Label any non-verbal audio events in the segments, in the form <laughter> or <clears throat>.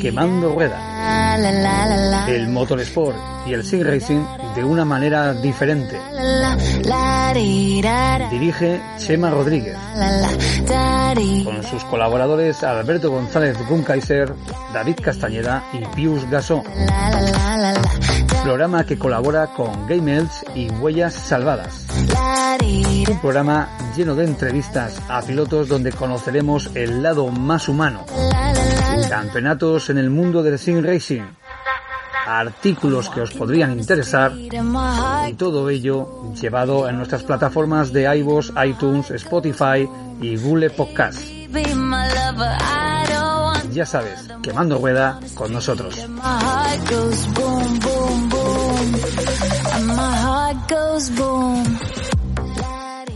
Quemando rueda. El motorsport y el sim racing de una manera diferente. Dirige Chema Rodríguez. Con sus colaboradores Alberto González Gunkaiser, David Castañeda y Pius Gasó. Programa que colabora con Game y Huellas Salvadas. Un programa lleno de entrevistas a pilotos donde conoceremos el lado más humano. Campeonatos en el mundo del sim racing. Artículos que os podrían interesar y todo ello llevado en nuestras plataformas de iVoox, iTunes, Spotify y Google Podcast. Ya sabes, quemando rueda con nosotros.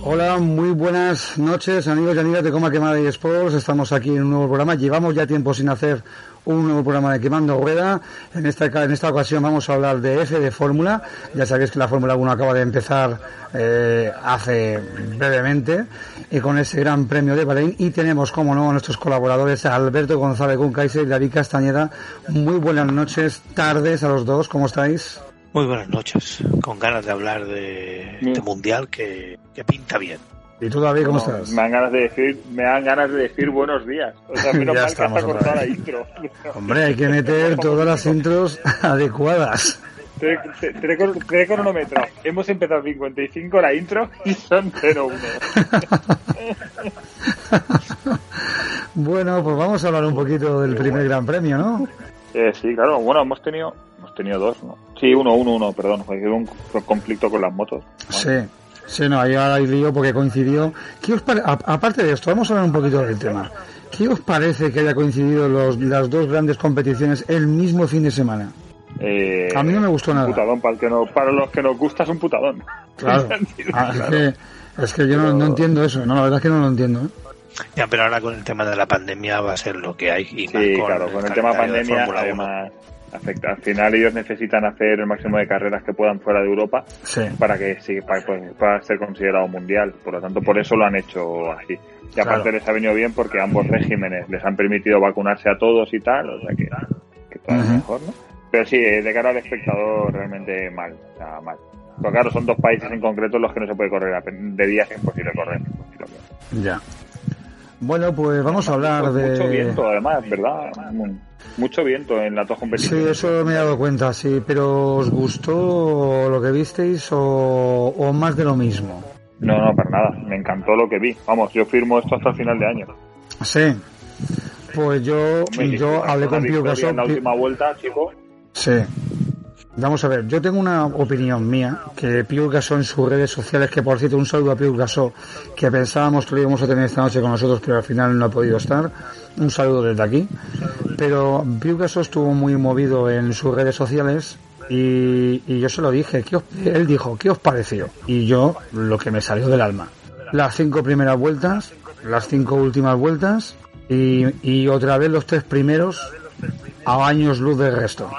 Hola, muy buenas noches amigos y amigas de Coma Quemada y Sports. Estamos aquí en un nuevo programa. Llevamos ya tiempo sin hacer un nuevo programa de Quemando Rueda. En esta, en esta ocasión vamos a hablar de F de Fórmula. Ya sabéis que la Fórmula 1 acaba de empezar eh, hace brevemente y con ese gran premio de Bahrein. Y tenemos, como no, a nuestros colaboradores Alberto González Cuncaiser y David Castañeda. Muy buenas noches, tardes a los dos. ¿Cómo estáis? Muy buenas noches, con ganas de hablar de, de Mundial que, que, pinta bien. ¿Y tú, David, cómo estás? Me dan ganas de decir, me dan ganas de decir buenos días. O sea, <laughs> menos mal que la intro. Hombre, hay que meter <laughs> todas las intros <laughs> adecuadas. Tres cronómetro. Hemos empezado 55 la intro y son 0-1. bueno, pues vamos a hablar un poquito del primer Gran Premio, ¿no? Eh, sí, claro. Bueno, hemos tenido hemos tenido dos, ¿no? Sí, uno, uno, uno, perdón. Fue un conflicto con las motos. Sí. Sí, no, ahí hay lío porque coincidió. ¿Qué os Aparte de esto, vamos a hablar un poquito del tema. ¿Qué os parece que haya coincidido los, las dos grandes competiciones el mismo fin de semana? Eh, a mí no me gustó nada. Putadón, para, el que no, para los que nos gusta es un putadón. <laughs> Claro. <laughs> Ah, es, que, es, que, yo no, no, entiendo eso. No, la verdad es que no lo entiendo. ¿eh? Ya, pero ahora con el tema de la pandemia va a ser lo que hay. Y sí, claro, con el, tema pandemia, además, afecta. Al final ellos necesitan hacer el máximo de carreras que puedan fuera de Europa sí. para que sí, para, pues, para, ser considerado mundial. Por lo tanto, por eso lo han hecho así. Y aparte claro. les ha venido bien porque ambos regímenes les han permitido vacunarse a todos y tal, o sea que, que todo uh -huh. es mejor, ¿no? Pero sí, de cara al espectador, realmente mal, o sea, mal. Pero claro, son dos países en concreto en los que no se puede correr. De día es imposible correr. Ya. Bueno, pues vamos a hablar de... Mucho viento, además, ¿verdad? Mucho viento en las dos competiciones. Sí, eso me he dado cuenta, sí. Pero ¿os gustó lo que visteis o, o más de lo mismo? No, no, para nada. Me encantó lo que vi. Vamos, yo firmo esto hasta el final de año. Sí. Pues yo, yo hablé con Pío Gasol. En la última vuelta, chico. Sí. Vamos a ver, yo tengo una opinión mía, que Pius Gasó en sus redes sociales, que por cierto un saludo a Pius que pensábamos que lo íbamos a tener esta noche con nosotros, pero al final no ha podido estar. Un saludo desde aquí. Pero Pius Gasó estuvo muy movido en sus redes sociales y, y yo se lo dije, ¿qué os, él dijo, ¿qué os pareció? Y yo, lo que me salió del alma. Las cinco primeras vueltas, las cinco últimas vueltas y, y otra vez los tres primeros a años luz del resto.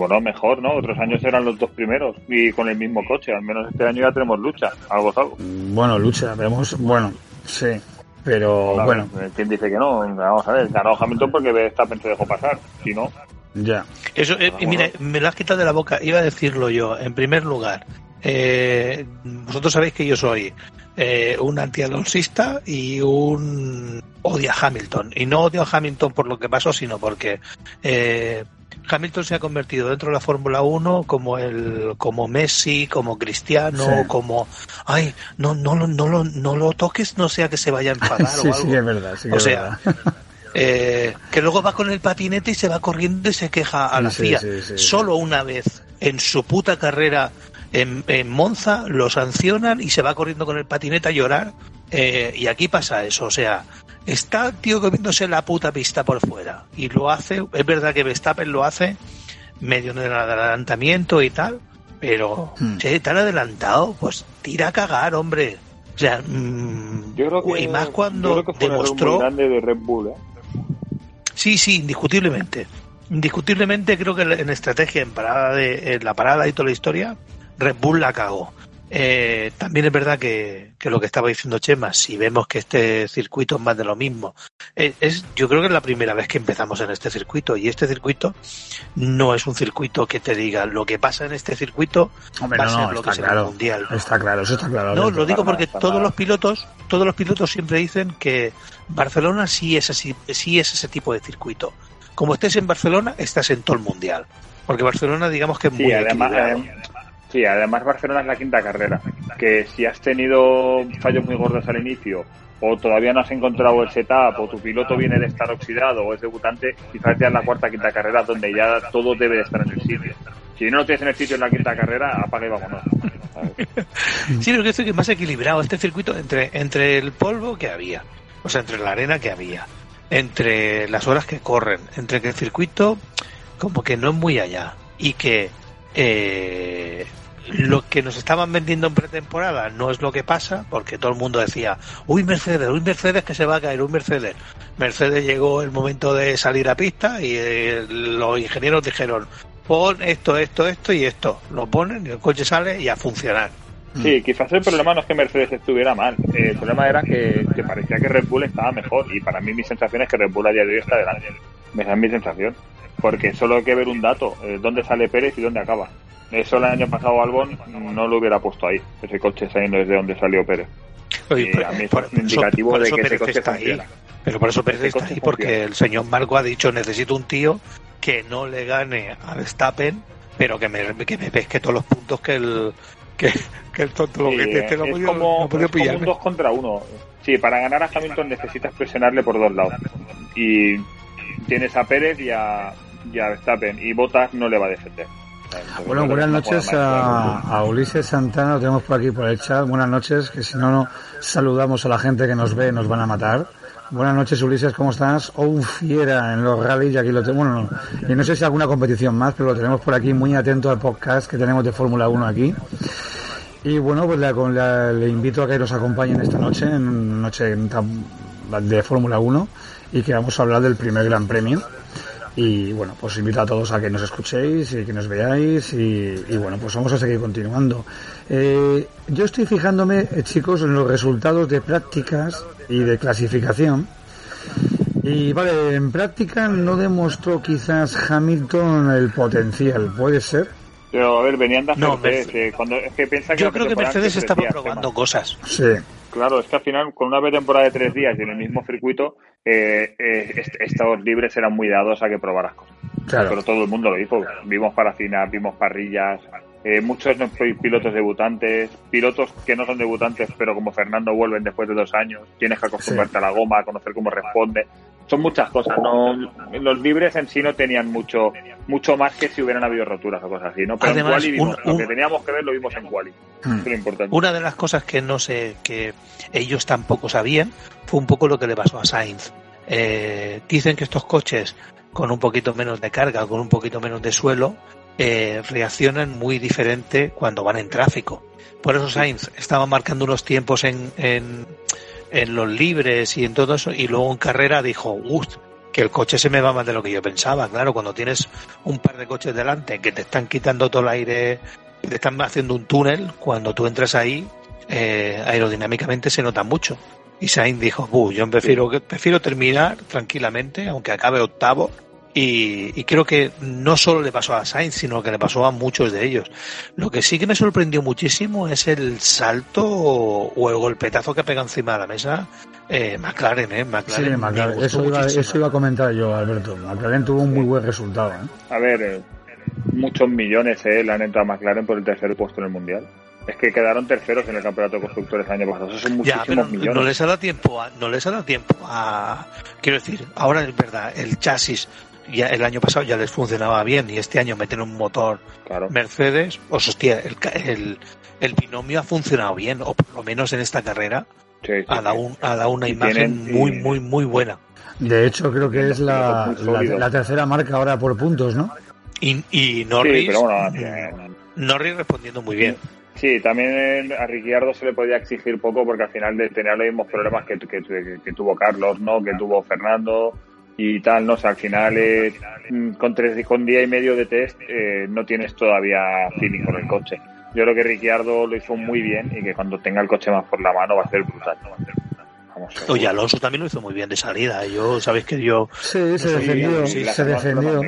Bueno, mejor, ¿no? Otros años eran los dos primeros y con el mismo coche. Al menos este año ya tenemos lucha, algo algo. Bueno, lucha, vemos, bueno, sí. Pero claro, bueno. ¿Quién dice que no? Vamos a ver, ganó Hamilton porque Verstappen se dejó pasar. Si no. Ya. Eso, eh, mira, me lo has quitado de la boca. Iba a decirlo yo. En primer lugar, eh, vosotros sabéis que yo soy eh, un antialonsista y un odia a Hamilton. Y no odio a Hamilton por lo que pasó, sino porque eh, Hamilton se ha convertido dentro de la Fórmula 1 como el como Messi, como Cristiano, Sí. como ay, no no no no lo no lo toques, no sea que se vaya a <laughs> enfadar sí, o algo. sí, es verdad. Sí o es sea, verdad. <laughs> eh, que luego va con el patinete y se va corriendo y se queja a la sí. Solo una vez en su puta carrera En, Monza lo sancionan y se va corriendo con el patinete a llorar. Eh, y aquí pasa eso, o sea, está el tío comiéndose la puta pista por fuera. Y lo hace, es verdad que Verstappen lo hace medio en el adelantamiento y tal, pero hmm. tan adelantado, pues tira a cagar, hombre. O sea, mm, yo creo que, y más cuando demostró. grande de Red Bull, ¿eh? Sí, sí, indiscutiblemente. Indiscutiblemente creo que en estrategia, en parada de en la parada y toda la historia, Red Bull la cagó. Eh, también es verdad que, lo que estaba diciendo Chema, si vemos que este circuito es más de lo mismo, eh, es, yo creo que es la primera vez que empezamos en este circuito y este circuito no es un circuito que te diga lo que pasa en este circuito va a ser lo que será el mundial. Está claro, eso está claro. No, lo digo porque todos los pilotos, todos los pilotos siempre dicen que Barcelona sí es así, sí es ese tipo de circuito. Como estés en Barcelona, estás en todo el mundial. Porque Barcelona, digamos que es muy además, Sí, además Barcelona es la quinta carrera, que si has tenido fallos muy gordos al inicio o todavía no has encontrado el setup o tu piloto viene de estar oxidado o es debutante, quizás ya es la cuarta quinta carrera donde ya todo debe de estar en el sitio. Si no lo tienes en el sitio en la quinta carrera, apaga y vámonos. Sí, pero que estoy más equilibrado este circuito entre, entre el polvo que había, o sea, entre la arena que había, entre las horas que corren, entre que el circuito como que no es muy allá y que eh, lo que nos estaban vendiendo en pretemporada no es lo que pasa, porque todo el mundo decía, uy Mercedes, uy Mercedes que se va a caer, uy Mercedes. Mercedes llegó el momento de salir a pista y eh, los ingenieros dijeron, pon esto, esto, esto y esto. Lo ponen y el coche sale y a funcionar. Sí, quizás el problema no es que Mercedes estuviera mal, el problema era que, parecía que Red Bull estaba mejor y para mí mi sensación es que Red Bull a día de hoy está delante. Me da mi sensación, porque solo hay que ver un dato, eh, dónde sale Pérez y dónde acaba. Eso el año pasado Albon no lo hubiera puesto ahí. Ese coche no es de donde salió Pérez. a mí es indicativo de que ese coche está ahí. Pero por eso Pérez está ahí, porque el señor Marco ha dicho necesito un tío que no le gane a Verstappen, pero que me, que me pesque todos los puntos que el que, el tonto sí, este lo es como, un dos contra uno. Sí, para ganar a Hamilton necesitas presionarle por dos lados. Y tienes a Pérez y a, y a Verstappen, y Bottas no le va a defender. Bueno, buenas noches a, Ulises Santana, lo tenemos por aquí por el chat. Buenas noches, que si no, no saludamos a la gente que nos ve, nos van a matar. Buenas noches, Ulises, ¿cómo estás? Oh, fiera en los rallies, y aquí lo tenemos. Bueno, no, y no sé si alguna competición más, pero lo tenemos por aquí muy atento al podcast que tenemos de Fórmula 1 aquí. Y bueno, pues le invito a que nos acompañen esta noche, en noche de Fórmula 1, y que vamos a hablar del primer Gran Premio y bueno, pues invito a todos a que nos escuchéis y que nos veáis y, bueno, pues vamos a seguir continuando. Eh, yo estoy fijándome, eh, chicos, en los resultados de prácticas y de clasificación. Y vale, en práctica no demostró quizás Hamilton el potencial, ¿puede ser? Pero a ver, venían de no, eh, cuando, es que piensa que Yo creo que Mercedes estaba probando cosas. Sí. Claro, es que al final, con una temporada de tres días y en el mismo circuito, eh, eh, estos libres eran muy dados a que probaras cosas. Pero todo el mundo lo hizo. Vimos paracinas, vimos parrillas, eh, muchos pilotos debutantes, pilotos que no son debutantes, pero como Fernando vuelven después de dos años. Tienes que acostumbrarte a la goma, a conocer cómo responde. Son muchas cosas. No, los libres en sí no tenían mucho mucho más que si hubieran habido roturas o cosas así. ¿no? Pero en Quali vimos, lo que teníamos que ver lo vimos en Quali. Hmm. Una de las cosas que no sé, que ellos tampoco sabían, fue un poco lo que le pasó a Sainz. Eh, dicen que estos coches con un poquito menos de carga, con un poquito menos de suelo, eh, reaccionan muy diferente cuando van en tráfico. Por eso Sainz estaba marcando unos tiempos en, en, en los libres y en todo eso, y luego en carrera dijo, uff, que el coche se me va más de lo que yo pensaba. Claro, cuando tienes un par de coches delante que te están quitando todo el aire, te están haciendo un túnel, cuando tú entras ahí, eh, aerodinámicamente se nota mucho. Y Sainz dijo, yo prefiero, prefiero terminar tranquilamente, aunque acabe octavo, y, creo que no solo le pasó a Sainz, sino que le pasó a muchos de ellos. Lo que sí que me sorprendió muchísimo es el salto o, el golpetazo que pega encima de la mesa eh, McLaren, ¿eh? McLaren, sí, McLaren. Eso, iba, eso, iba, a comentar yo, Alberto. McLaren tuvo un muy buen resultado. ¿eh? A ver, eh, muchos millones eh, le han entrado a McLaren por el tercer puesto en el Mundial. Es que quedaron terceros en el campeonato de constructores el año pasado. Eso son muchísimos millones. No les ha dado tiempo a, no les ha dado tiempo a. Quiero decir, ahora es verdad, el chasis ya el año pasado ya les funcionaba bien y este año meten un motor Mercedes, pues hostia, el, el, el, binomio ha funcionado bien, o por lo menos en esta carrera ha, dado una imagen muy, muy, muy buena. De hecho, creo que es la, la, tercera marca ahora por puntos, ¿no? Y, y Norris, Norris respondiendo muy bien. Sí, también a Ricciardo se le podía exigir poco porque al final tenía los mismos problemas que, que, tuvo Carlos, ¿no? Que tuvo Fernando y tal, ¿no? O sea, al final eh, con tres con día y medio de test eh, no tienes todavía feeling con el coche. Yo creo que Ricciardo lo hizo muy bien y que cuando tenga el coche más por la mano va a ser brutal. Oye, Alonso también lo hizo muy bien de salida. Yo, sabéis que yo. Sí, se defendió. se defendió.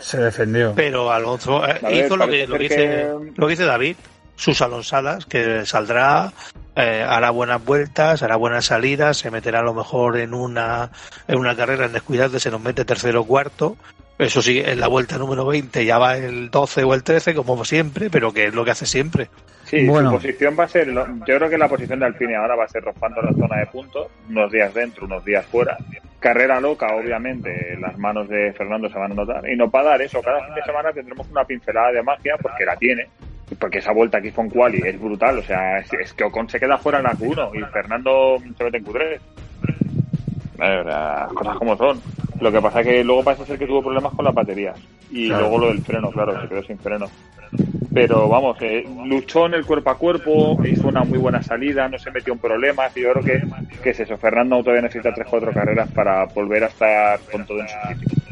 Se defendió. Pero Alonso eh, hizo lo que, lo, dice, lo que dice David sus alonsadas, que saldrá, eh, hará buenas vueltas, hará buenas salidas, se meterá a lo mejor en una, en una carrera en descuidarse, se nos mete tercero o cuarto. Eso sí, en la vuelta número 20 ya va el 12 o el 13, como siempre, pero que es lo que hace siempre. Sí, su posición va a ser, yo creo que la posición de Alpine ahora va a ser rozando la zona de puntos, unos días dentro, unos días fuera. Carrera loca, obviamente, las manos de Fernando se van a notar. Y no va a dar eso, cada fin de semana tendremos una pincelada de magia, porque la tiene, porque esa vuelta aquí con quali es brutal, o sea, es, que Ocon se queda fuera en la Q1 y Fernando se mete en Q3. Las cosas como son. Lo que pasa es que luego parece ser que tuvo problemas con las baterías. Y luego lo del freno, claro, se quedó sin freno. Pero vamos, eh, luchó en el cuerpo a cuerpo, hizo una muy buena salida, no se metió en problemas. Y yo creo que, que es eso. Fernando todavía necesita 3-4 carreras para volver a estar con todo en su sitio.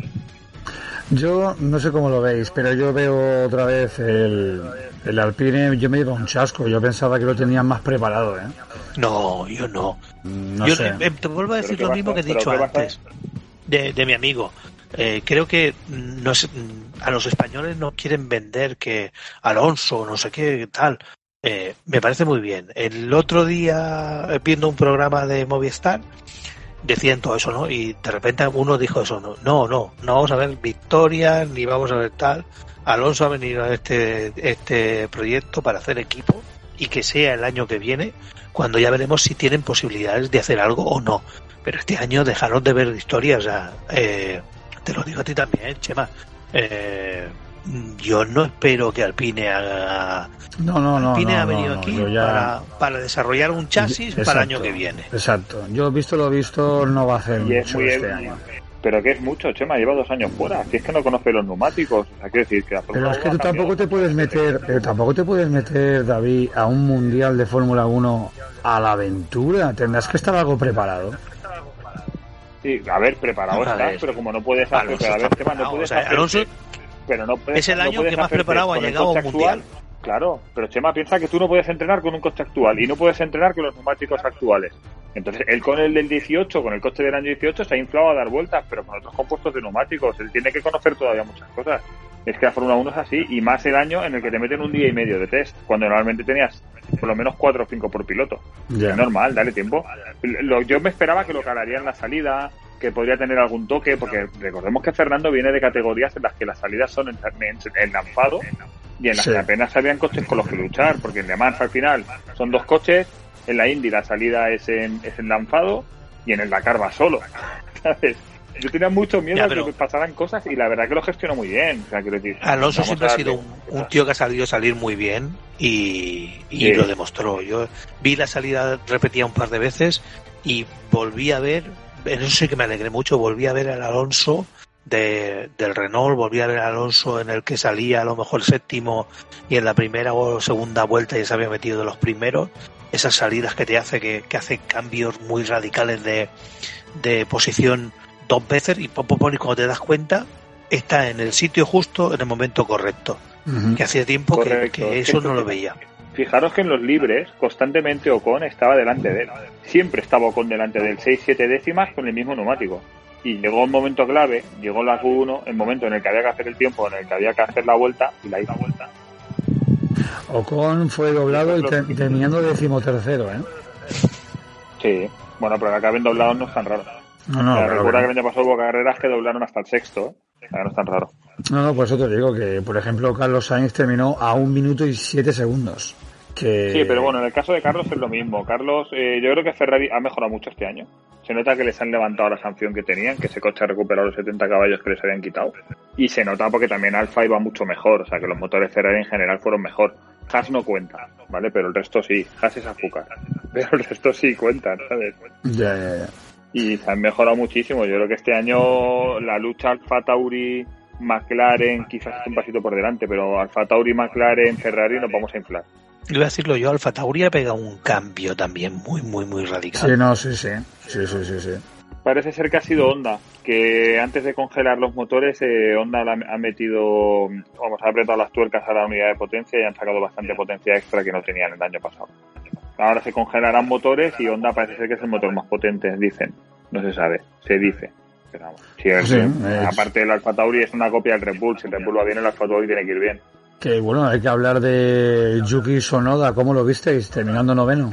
Yo no sé cómo lo veis, pero yo veo otra vez el, el Alpine, yo me iba un chasco. Yo pensaba que lo tenían más preparado, ¿eh? No, yo no. yo te vuelvo a decir lo mismo que he dicho antes de, de mi amigo. Eh, creo que nos, a los españoles no quieren vender que Alonso, no sé qué tal. Eh, me parece muy bien. El otro día, eh, viendo un programa de Movistar, decían todo eso, ¿no? Y de repente uno dijo eso, no, no, no, no vamos a ver victorias, ni vamos a ver tal. Alonso ha venido a este, este proyecto para hacer equipo y que sea el año que viene, cuando ya veremos si tienen posibilidades de hacer algo o no. Pero este año dejaron de ver historias, o sea, eh, te lo digo a ti también, Chema. Eh, yo no espero que Alpine haga. No, no, no. Alpine ha venido aquí para, desarrollar un chasis para el año que viene. Exacto. Yo, visto lo visto, no va a hacer mucho este año. Pero que es mucho, Chema, lleva dos años fuera. Si es que no conoce los neumáticos. decir que pero es que tú tampoco te puedes meter, pero tampoco te puedes meter, David, a un mundial de Fórmula 1 a la aventura. Tendrás que estar algo preparado. Sí, a ver, preparado estás, pero como no puedes hacer, Chema, no puedes hacer, pero no puedes, es el año que más preparado ha llegado un mundial. Claro, pero Chema piensa que tú no puedes entrenar con un coche actual y no puedes entrenar con los neumáticos actuales. Entonces, él con el del 18, con el coche del año 18, se ha inflado a dar vueltas, pero con otros compuestos de neumáticos. Él tiene que conocer todavía muchas cosas. Es que la Fórmula 1 es así, y más el año en el que te meten un día y medio de test, cuando normalmente tenías por lo menos 4 o 5 por piloto. Es normal, dale tiempo. yo me esperaba que lo calaría en la salida, que podría tener algún toque, porque recordemos que Fernando viene de categorías en las que las salidas son en, lanzado y en las que apenas habían coches con los que luchar, porque en Le Mans al final son dos coches, en la Indy la salida es en, es en lanzado y en el Dakar va solo. <laughs> Yo tenía mucho miedo de que pasaran cosas y la verdad que lo gestionó muy bien. Alonso siempre ha sido un, tío que ha salido salir muy bien y, y lo demostró. Yo vi la salida repetida un par de veces y volví a ver, en eso sí que me alegré mucho, volví a ver al Alonso de, del Renault, volví a ver a Alonso en el que salía a lo mejor séptimo y en la primera o segunda vuelta ya se había metido de los primeros. Esas salidas que te hace, que, que hace cambios muy radicales de, de posición dos veces y, cuando te das cuenta está en el sitio justo en el momento correcto. Que hacía tiempo que, eso no lo veía. Fijaros que en los libres constantemente Ocon estaba delante de él. Siempre estaba Ocon delante de él, 6-7 décimas con el mismo neumático y llegó un momento clave, llegó la Q1, el momento en el que había que hacer el tiempo, en el que había que hacer la vuelta y la hizo vuelta. Ocon fue doblado y terminando decimotercero, ¿eh? Sí, bueno, pero que acaben doblados no es tan raro. No, no, recuerda que año pasado hubo carreras que doblaron hasta el sexto, ¿eh? no es tan raro. No, no, por eso te digo que, por ejemplo, Carlos Sainz terminó a un minuto y siete segundos Sí, pero bueno, en el caso de Carlos es lo mismo. Carlos, eh, yo creo que Ferrari ha mejorado mucho este año. Se nota que les han levantado la sanción que tenían, que ese coche ha recuperado los 70 caballos que les habían quitado. Y se nota porque también Alfa iba mucho mejor, o sea que los motores Ferrari en general fueron mejor. Haas no cuenta, ¿vale? Pero el resto sí. Haas es azúcar. <laughs> Pero el resto sí cuentan, ¿sabes? Ya, ya, ya. Y se han mejorado muchísimo. Yo creo que este año la lucha Alfa Tauri, McLaren, quizás un pasito por delante, pero Alfa Tauri, McLaren, Ferrari nos vamos a inflar. Iba a decirlo yo, Alfa Tauri ha pegado un cambio también muy, muy, muy radical. Sí, no, sí, sí. Sí, sí, sí, sí. Parece ser que ha sido Honda, que antes de congelar los motores, eh, Honda la- ha metido, vamos, ha apretado las tuercas a la unidad de potencia y han sacado bastante potencia extra que no tenían el año pasado. Ahora se congelarán motores y Honda parece ser que es el motor más potente, dicen. No se sabe, se dice. Pero vamos, sí, es- Sí, es- aparte del Alfa Tauri es una copia del Red Bull. Si el Red Bull va bien, el Alfa Tauri tiene que ir bien. Que bueno, hay que hablar de Yuki Sonoda, ¿cómo lo visteis? Terminando noveno.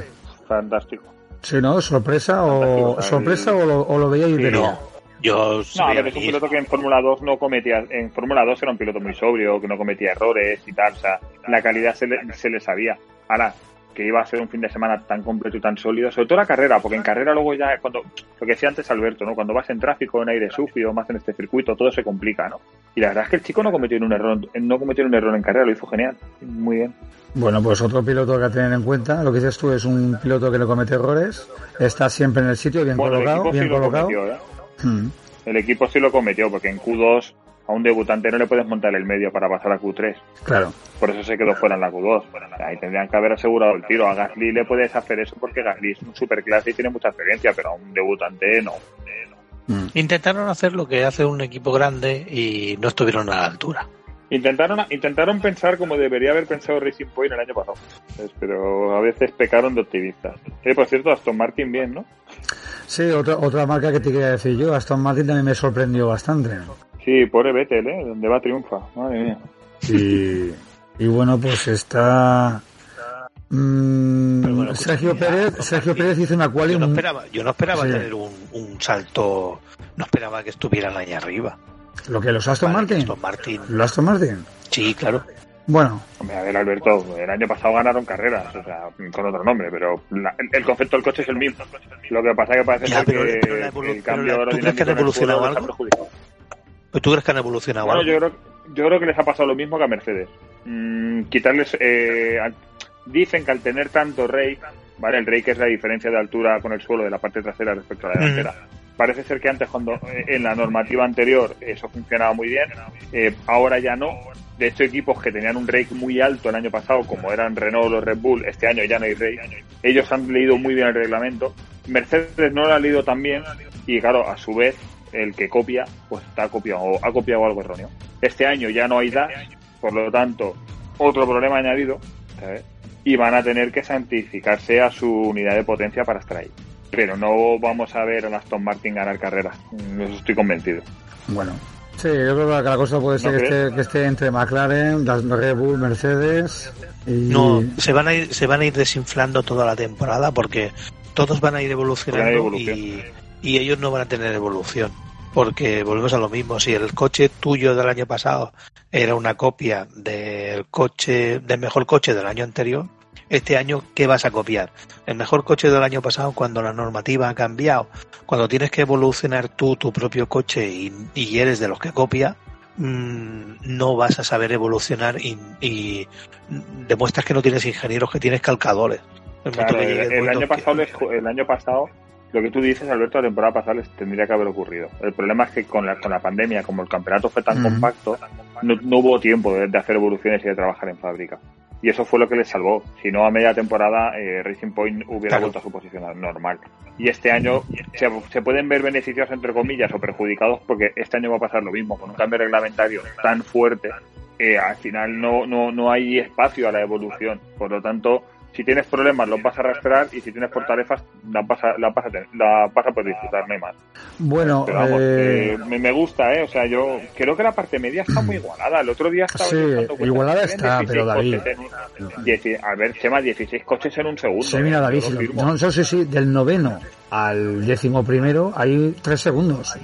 Fantástico. Sí, ¿no? ¿Sorpresa Fantástico, o sorpresa o lo, o lo veíais Sí, venir? No, yo No, a ver, es un piloto que en Fórmula 2 no cometía, en Fórmula 2 era un piloto muy sobrio, que no cometía errores y tal, o sea, la calidad se le, se le sabía. Ahora, que iba a ser un fin de semana tan completo y tan sólido, sobre todo la carrera, porque en carrera luego ya, cuando, lo que decía antes Alberto, ¿no? Cuando vas en tráfico, en aire sucio, más en este circuito, todo se complica, ¿no? Y la verdad es que el chico no cometió un error, no cometió un error en carrera, lo hizo genial, muy bien. Bueno, pues otro piloto que a tener en cuenta, lo que dices tú es un piloto que no comete errores, está siempre en el sitio, bien Bueno, el colocado, equipo sí bien lo colocado. cometió, ¿eh? Mm. El equipo sí lo cometió, porque en Q2 a un debutante no le puedes montar el medio para pasar a Q3. Claro. Por eso se quedó fuera en la Q2. Ahí tendrían que haber asegurado el tiro. A Gasly le puedes hacer eso porque Gasly es un superclase y tiene mucha experiencia, pero a un debutante no. Mm. Intentaron hacer lo que hace un equipo grande y no estuvieron a la altura. Intentaron, intentaron pensar como debería haber pensado Racing Point el año pasado, pero a veces pecaron de optimistas. Eh, por cierto, Aston Martin bien, ¿no? Sí, otra, otra marca que te quería decir yo, Aston Martin también me sorprendió bastante. Sí, pobre Vettel, ¿eh? Donde va triunfa. Madre mía. Y, y bueno, pues está... mm, bueno, Sergio escucha, Pérez Aston Sergio Pérez hizo una quali Yo no esperaba, yo no esperaba Sí. tener un, un salto, no esperaba que estuvieran ahí arriba. lo que los Aston Martin Aston Martin. los Aston Martin Sí, claro. bueno Hombre, a ver, Alberto, el año pasado ganaron carreras, o sea, con otro nombre, pero la- el, concepto del coche es el mismo. Lo que pasa es que parece Ya, ser pero- que pero la evolu- el cambio pero la- ¿tú crees que han evolucionado algo? ¿Tú crees que han evolucionado Bueno, yo creo, yo creo que les ha pasado lo mismo que a Mercedes. Mm, quitarles. Eh, al- dicen que al tener tanto rake, ¿vale? El rake es la diferencia de altura con el suelo de la parte trasera respecto a la delantera. Parece ser que antes, cuando eh, en la normativa anterior eso funcionaba muy bien, eh, ahora ya no. De hecho, equipos que tenían un rake muy alto el año pasado, como eran Renault o Red Bull, este año ya no hay rake. Ellos han leído muy bien el reglamento. Mercedes no lo ha leído tan bien y, claro, a su vez, el que copia, pues está copiado, o ha copiado algo erróneo. Este año ya no hay dash, por lo tanto, otro problema añadido, ¿sabes? y van a tener que santificarse a su unidad de potencia para estar ahí. Pero no vamos a ver a Aston Martin ganar carreras, Mm, eso estoy convencido. bueno sí yo creo que la cosa puede ser ¿No que, esté, que esté entre McLaren las Red Bull Mercedes y No, se van a ir, se van a ir desinflando toda la temporada porque todos van a ir evolucionando Van a ir evolución. y, y ellos no van a tener evolución. Porque volvemos a lo mismo, si el coche tuyo del año pasado era una copia del coche, del mejor coche del año anterior, este año, ¿qué vas a copiar? El mejor coche del año pasado cuando la normativa ha cambiado, cuando tienes que evolucionar tú tu propio coche y, y eres de los que copia, mm, no vas a saber evolucionar y, y demuestras que no tienes ingenieros, que tienes calcadores. El Claro, año pasado, el año pasado, lo que tú dices, Alberto, la temporada pasada les tendría que haber ocurrido. El problema es que con la, con la pandemia, como el campeonato fue tan compacto, no, no hubo tiempo de, de hacer evoluciones y de trabajar en fábrica. Y eso fue lo que les salvó. Si no, a media temporada, eh, Racing Point hubiera Claro. vuelto a su posición normal. Y este año se, se pueden ver beneficiados, entre comillas, o perjudicados, porque este año va a pasar lo mismo. Con un cambio reglamentario tan fuerte, eh, al final no, no, no hay espacio a la evolución. Por lo tanto, si tienes problemas los vas a arrastrar y si tienes fortalezas las vas a, las vas a, tener- las vas a poder disfrutar, no hay más. bueno Pero vamos, eh, eh, me, gusta, ¿eh? O sea, yo creo que la parte media está muy igualada. El otro día estaba Sí, igualada está, 16 pero David- en dieci- a ver, Chema, 16 coches en un segundo. sí mira ¿eh? David si- firmo. no, no sé si del noveno al décimo primero hay tres segundos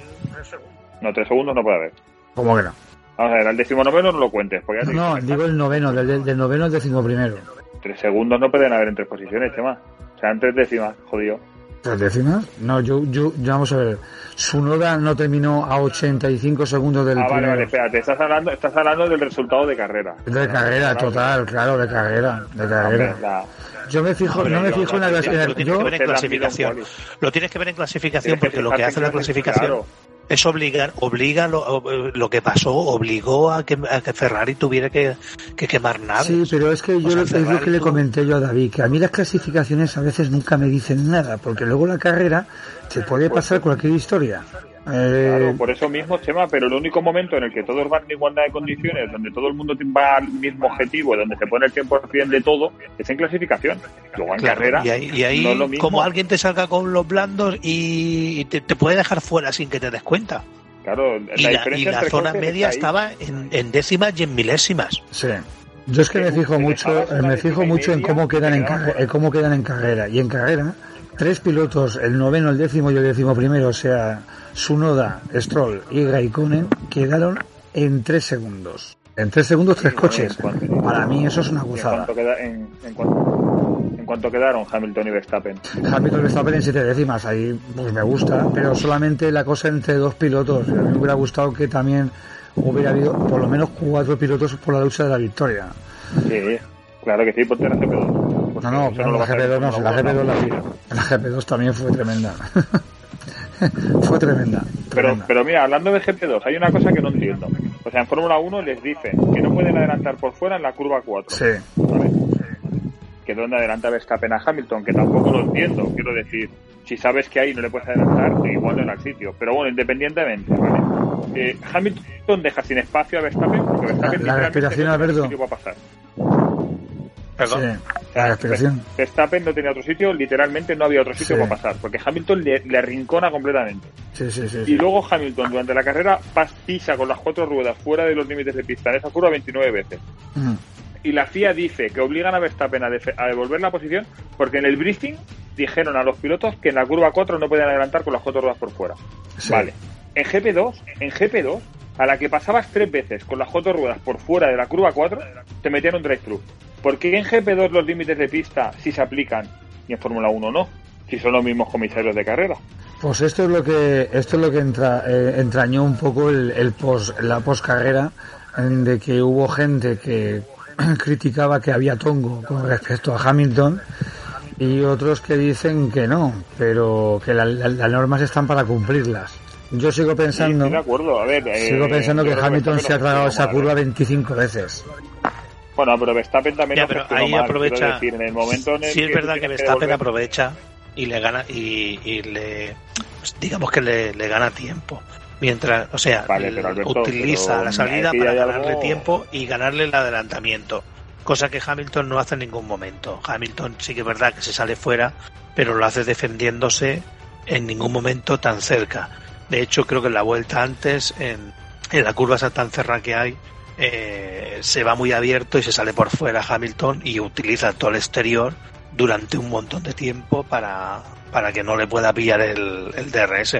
No, tres segundos no puede haber. ¿cómo que no? Vamos a ver, al décimo noveno no lo cuentes. Porque no digo el noveno del- del noveno al décimo primero Tres segundos no pueden haber en tres posiciones, Chema. O sea, en tres décimas, jodido. ¿Tres décimas? No, yo, yo, ya vamos a ver. Sunoda no terminó a 85 segundos del Ah, vale, primero. vale, espérate, estás hablando, estás hablando del resultado de carrera. De carrera, total, claro, de carrera, de carrera. Hombre, la- Yo me fijo, no me fijo en la clasificación. Lo tienes que ver en clasificación porque lo que hace la clasific- clasificación claro. Es obligar, obliga lo, lo que pasó, obligó a que, a que Ferrari tuviera que, que quemar naves. Sí, pero es que yo O sea, lo- es lo Ferrari que le comenté yo a David, que a mí las clasificaciones a veces nunca me dicen nada, porque luego la carrera te puede pasar cualquier historia. Eh, Claro, por eso mismo, Chema, pero el único momento en el que todos van en igualdad de condiciones, donde todo el mundo va al mismo objetivo, donde se pone el tiempo al fin de todo, es en clasificación. Luego en Claro, carrera, y ahí, y ahí no es lo mismo. como alguien te salga con los blandos y, te, te puede dejar fuera sin que te des cuenta. Claro, Y la, y zona media estaba en, en décimas y en milésimas. sí. Yo es que me Que fijo mucho, eh, me fijo mucho en cómo quedan en, en cómo quedan en carrera. Y en carrera, tres pilotos, el noveno, el décimo y el décimo primero, o sea, Sunoda, Stroll y Raikkonen, quedaron en tres segundos. En tres segundos, tres coches. Para mí eso es una ¿Y en gozada. en, en en cuánto quedaron Hamilton y Verstappen? Hamilton y Verstappen en siete décimas, ahí pues me gusta, pero solamente la cosa entre dos pilotos. A mí me hubiera gustado que también hubiera habido por lo menos cuatro pilotos por la lucha de la victoria. Sí, claro que sí, ponte la GP2. No, no, pero lo la vas a GP2 no, la como GP2 la. La GP2 también fue tremenda. <laughs> fue tremenda. Pero, tremenda. pero mira, hablando de GP2, hay una cosa que no entiendo. O sea, en Fórmula 1 les dicen que no pueden adelantar por fuera en la curva 4. Sí, ¿vale? Que donde adelanta Verstappen a Hamilton, que tampoco lo entiendo. Quiero decir, si sabes que ahí no le puedes adelantar, igual no en el sitio. Pero bueno, independientemente, ¿vale? Eh, Hamilton deja sin espacio a Verstappen porque Verstappen La- la respiración, no Alberto. para pasar. Perdón. sí. La respiración. Verstappen no tenía otro sitio, literalmente no había otro sitio Sí. para pasar, porque Hamilton le, le arrincona completamente. Sí, sí, sí. Y luego Hamilton durante la carrera pisa con las cuatro ruedas fuera de los límites de pista en esa curva 29 veces. Mm. Y la FIA dice que obligan a Verstappen a, a devolver la posición porque en el briefing dijeron a los pilotos que en la curva 4 no podían adelantar con las cuatro ruedas por fuera. Vale. En GP2, en GP2, a la que pasabas tres veces con las cuatro ruedas por fuera de la curva 4, te metían un drive-thru. ¿Por qué en GP2 los límites de pista sí se aplican y en Fórmula 1 no? Si son los mismos comisarios de carrera. Pues esto es lo que esto es lo que entra, eh, entrañó un poco el, el pos, la poscarrera de que hubo gente que <clears throat> criticaba que había tongo con respecto a Hamilton y otros que dicen que no, pero que la- la- las normas están para cumplirlas. Yo sigo pensando, estoy de acuerdo. A ver, sigo eh, pensando yo que Hamilton se ha tragado esa mal, curva ¿eh? 25 veces. Bueno, pero Verstappen también Ya, lo pero gestionó ahí mal, aprovecha. quiero decir, en el momento en el sí, es verdad que Verstappen aprovecha y le gana y, y le pues, digamos que le, le gana tiempo mientras o sea Vale, pero Alberto, utiliza pero la salida para ganarle algo- tiempo y ganarle el adelantamiento cosa que Hamilton no hace en ningún momento Hamilton sí que es verdad que se sale fuera pero lo hace defendiéndose en ningún momento tan cerca de hecho creo que en la vuelta antes en, en la curva esa tan cerrada que hay eh, se va muy abierto y se sale por fuera Hamilton y utiliza todo el exterior durante un montón de tiempo para, para que no le pueda pillar el, el DRS.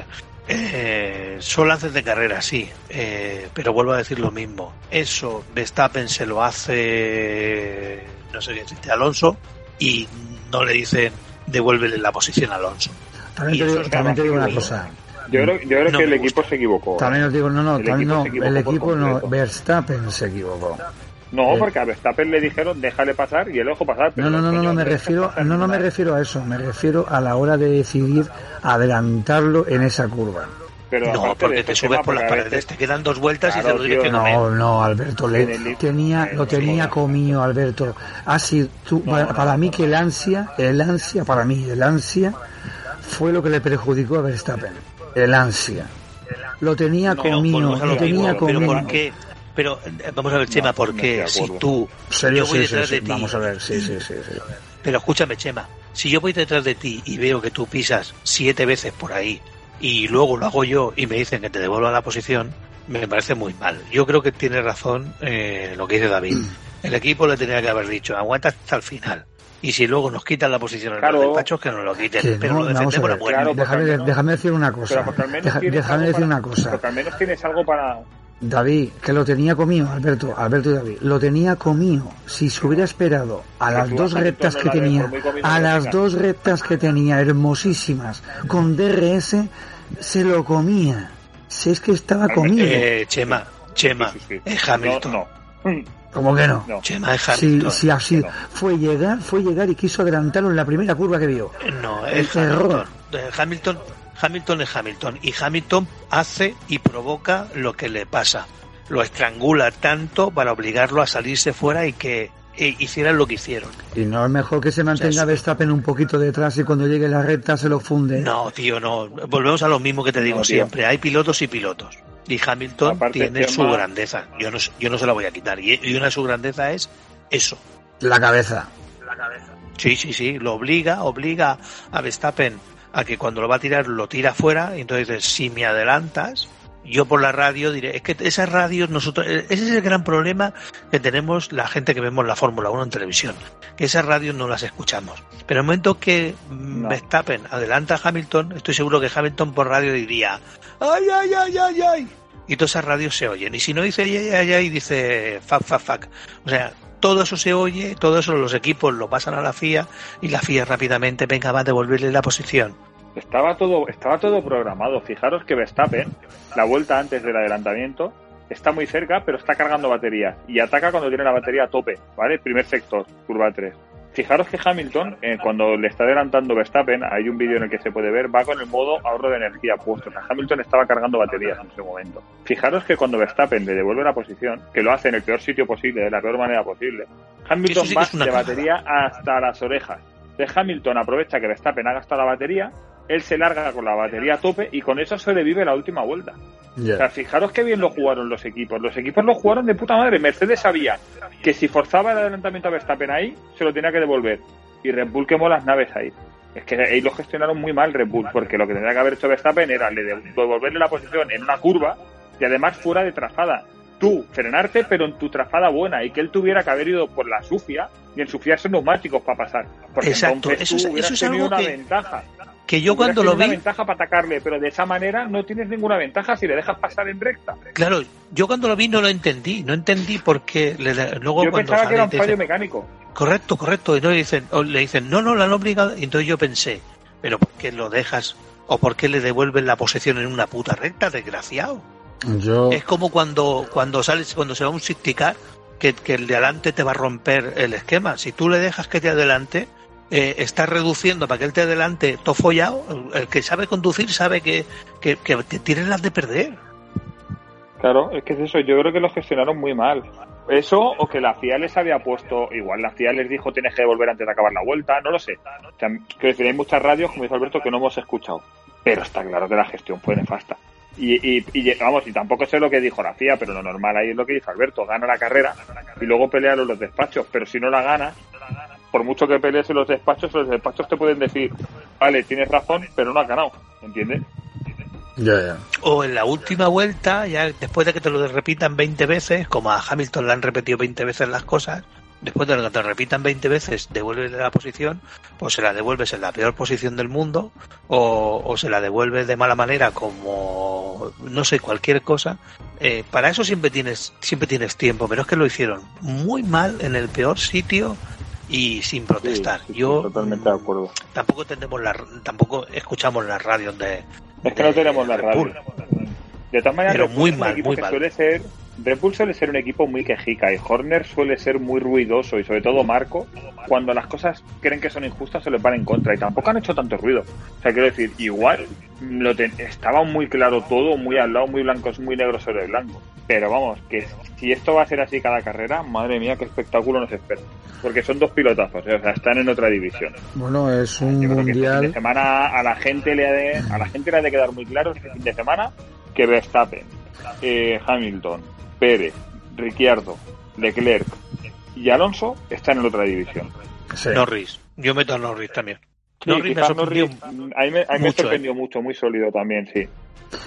Eh, son lances de carrera, sí, eh, pero vuelvo a decir lo mismo. Eso Verstappen se lo hace, no sé qué decirte, Alonso y no le dicen devuélvele la posición a Alonso. También te digo, es también te digo una cosa. Yo creo, yo creo No que el equipo gusta. se equivocó. ¿eh? También os digo, no, no, El equipo no, se equivocó el equipo no. Verstappen se equivocó. No, Eh. porque a Verstappen le dijeron déjale pasar y él lo dejó pasar. pero No, no, no, no, no, me refiero, no, no me refiero a eso, me refiero a la hora de decidir adelantarlo en esa curva. Pero No, porque te subes por las paredes, te quedan dos vueltas y te lo tío, que no. No, no, Alberto, le En el- tenía, en lo el- tenía comido, Alberto. Así, tú, para, para mí que el ansia, el ansia, para mí, el ansia fue lo que le perjudicó a Verstappen. El ansia. Lo tenía No, comido, lo tenía mismo, pero comido. ¿por qué? Pero eh, vamos a ver, Chema, No, ¿por no qué estoy de si tú Serio, yo voy sí, sí, detrás sí. de ti Vamos a ver, sí, sí, sí, sí. Pero escúchame, Chema, si yo voy detrás de ti y veo que tú pisas siete veces por ahí y luego lo hago yo y me dicen que te devuelva la posición, me parece muy mal. Yo creo que tiene razón eh, lo que dice David. El equipo le tenía que haber dicho, aguanta hasta el final. Y si luego nos quitan la posición en Claro. los despachos, que nos lo quiten. Pero no, lo a defendemos a muerte. Claro, déjame, al menos- déjame decir una cosa. porque al menos Deja- tienes déjame algo decir para- una cosa. Porque al menos tienes algo para. David, que lo tenía comido, Alberto, Alberto y David, lo tenía comido. Si se hubiera esperado a las dos rectas que tenía, a las dos rectas que tenía, hermosísimas, con DRS, se lo comía. Si es que estaba comido. Eh, Chema, Chema, es Hamilton. No, no. ¿Cómo que no? Chema es Sí, Hamilton. sí, así. Fue llegar, fue llegar y quiso adelantarlo en la primera curva que vio. No, El es error. Hamilton. Eh, Hamilton. Hamilton es Hamilton. Y Hamilton hace y provoca lo que le pasa. Lo estrangula tanto para obligarlo a salirse fuera y que eh, hicieran lo que hicieron. Y no es mejor que se mantenga O sea. Verstappen un poquito detrás y cuando llegue la recta se lo funde. No, tío, no. Volvemos a lo mismo que te digo No, siempre. Hay pilotos y pilotos. Y Hamilton Aparte, tiene su grandeza. Yo no, yo no se la voy a quitar. Y, y una de su grandeza es eso. La cabeza. Sí, sí, sí. Lo obliga, obliga a Verstappen a que cuando lo va a tirar lo tira fuera. Y entonces dice, si me adelantas, yo por la radio diré, es que esas radios nosotros, eh, ese es el gran problema que tenemos la gente que vemos la Fórmula 1 en televisión, que esas radios no las escuchamos. Pero en el momento que mm, No. Verstappen adelanta a Hamilton, estoy seguro que Hamilton por radio diría, ay, ay, ay, ay, ay. Y todas esas radios se oyen. Y si no dice ay, ay, ay, ay, dice fuck, fuck, fuck. O sea, todo eso se oye, todo eso los equipos lo pasan a la FIA y la FIA rápidamente, venga, va a devolverle la posición. Estaba todo, estaba todo programado. Fijaros que Verstappen, la vuelta antes del adelantamiento, está muy cerca, pero está cargando batería. Y ataca cuando tiene la batería a tope, ¿vale? Primer sector, curva 3. Fijaros que Hamilton, eh, cuando le está adelantando Verstappen, hay un vídeo en el que se puede ver, va con el modo ahorro de energía puesto. O sea, Hamilton estaba cargando baterías en ese momento. Fijaros que cuando Verstappen le devuelve la posición, que lo hace en el peor sitio posible, de la peor manera posible, Hamilton sí va de batería hasta las orejas. De Hamilton aprovecha que Verstappen ha gastado la batería, él se larga con la batería a tope y con eso sobrevive la última vuelta. O sea, fijaros qué bien lo jugaron los equipos. Los equipos lo jugaron de puta madre. Mercedes sabía que si forzaba el adelantamiento a Verstappen ahí, se lo tenía que devolver. Y Red Bull quemó las naves ahí. Es que ahí lo gestionaron muy mal Red Bull, porque lo que tendría que haber hecho Verstappen era le de- devolverle la posición en una curva y además fuera de trazada. Tú, frenarte, pero en tu trazada buena, y que él tuviera que haber ido por la sufia y ensuciarse neumáticos para pasar. Porque Exacto, entonces eso tú es- hubieras eso es tenido algo una que- ventaja. Que yo cuando lo vi, una ventaja para atacarle, pero de esa manera no tienes ninguna ventaja si le dejas pasar en recta. claro, yo cuando lo vi no lo entendí, no entendí por qué le- luego Yo cuando pensaba que era un fallo dicen, mecánico. correcto, correcto, y no le dicen, o le dicen, no, no, la han obligado, y entonces yo pensé, pero ¿por qué lo dejas? ¿O por qué le devuelven la posesión en una puta recta, desgraciado? Yo, Es como cuando, cuando sales, cuando se va un safety car, que, que el de adelante te va a romper el esquema. Si tú le dejas que te adelante, eh, estás reduciendo para que él te adelante todo follado. El que sabe conducir sabe que, que, tienes las de perder. Claro, es que es eso, yo creo que lo gestionaron muy mal. Eso o que la FIA les había puesto, igual la FIA les dijo tienes que devolver antes de acabar la vuelta, no lo sé. O sea, hay muchas radios, como dice Alberto, que no hemos escuchado. Pero está claro que la gestión fue nefasta. Y, y, y, vamos, y tampoco sé lo que dijo la FIA, pero lo normal ahí es lo que dijo Alberto, gana la carrera y luego pelean en los despachos, pero si no la gana, por mucho que pelees en los despachos, los despachos te pueden decir, vale, tienes razón, pero no has ganado, ¿entiendes? ya, ya. O en la última vuelta, ya después de que te lo repitan 20 veces, como a Hamilton le han repetido 20 veces las cosas, después de que te lo repitan 20 veces, devuelves la posición, pues se la devuelves en la peor posición del mundo, o, o se la devuelves de mala manera, como no sé, cualquier cosa. Eh, para eso siempre tienes, siempre tienes tiempo, pero es que lo hicieron muy mal en el peor sitio y sin protestar. Sí, sí, sí, Yo totalmente de acuerdo. tampoco entendemos la, tampoco escuchamos las radios de, Es que no tenemos la radio. De todas maneras, Pero Red Bull muy mal, muy mal. Suele ser, Red Bull suele ser un equipo muy quejica y Horner suele ser muy ruidoso y sobre todo Marco, cuando las cosas creen que son injustas se les van en contra y tampoco han hecho tanto ruido. O sea, quiero decir, igual lo ten- estaba muy claro todo, muy al lado, muy blancos, muy negro sobre blanco. Pero vamos, que si esto va a ser así cada carrera, madre mía, qué espectáculo nos espera. Porque son dos pilotazos, ¿eh? o sea, están en otra división. Bueno, es un Yo creo que este fin de semana a la gente le ha de, a la gente le ha de quedar muy claro este fin de semana que Verstappen, eh, Hamilton, Pérez, Ricciardo, Leclerc y Alonso están en otra división. Sí. Norris. Yo meto a Norris también. Sí, me quizás sorprendió. Norris, a mí me, a mí me mucho, sorprendió mucho, muy sólido también, sí.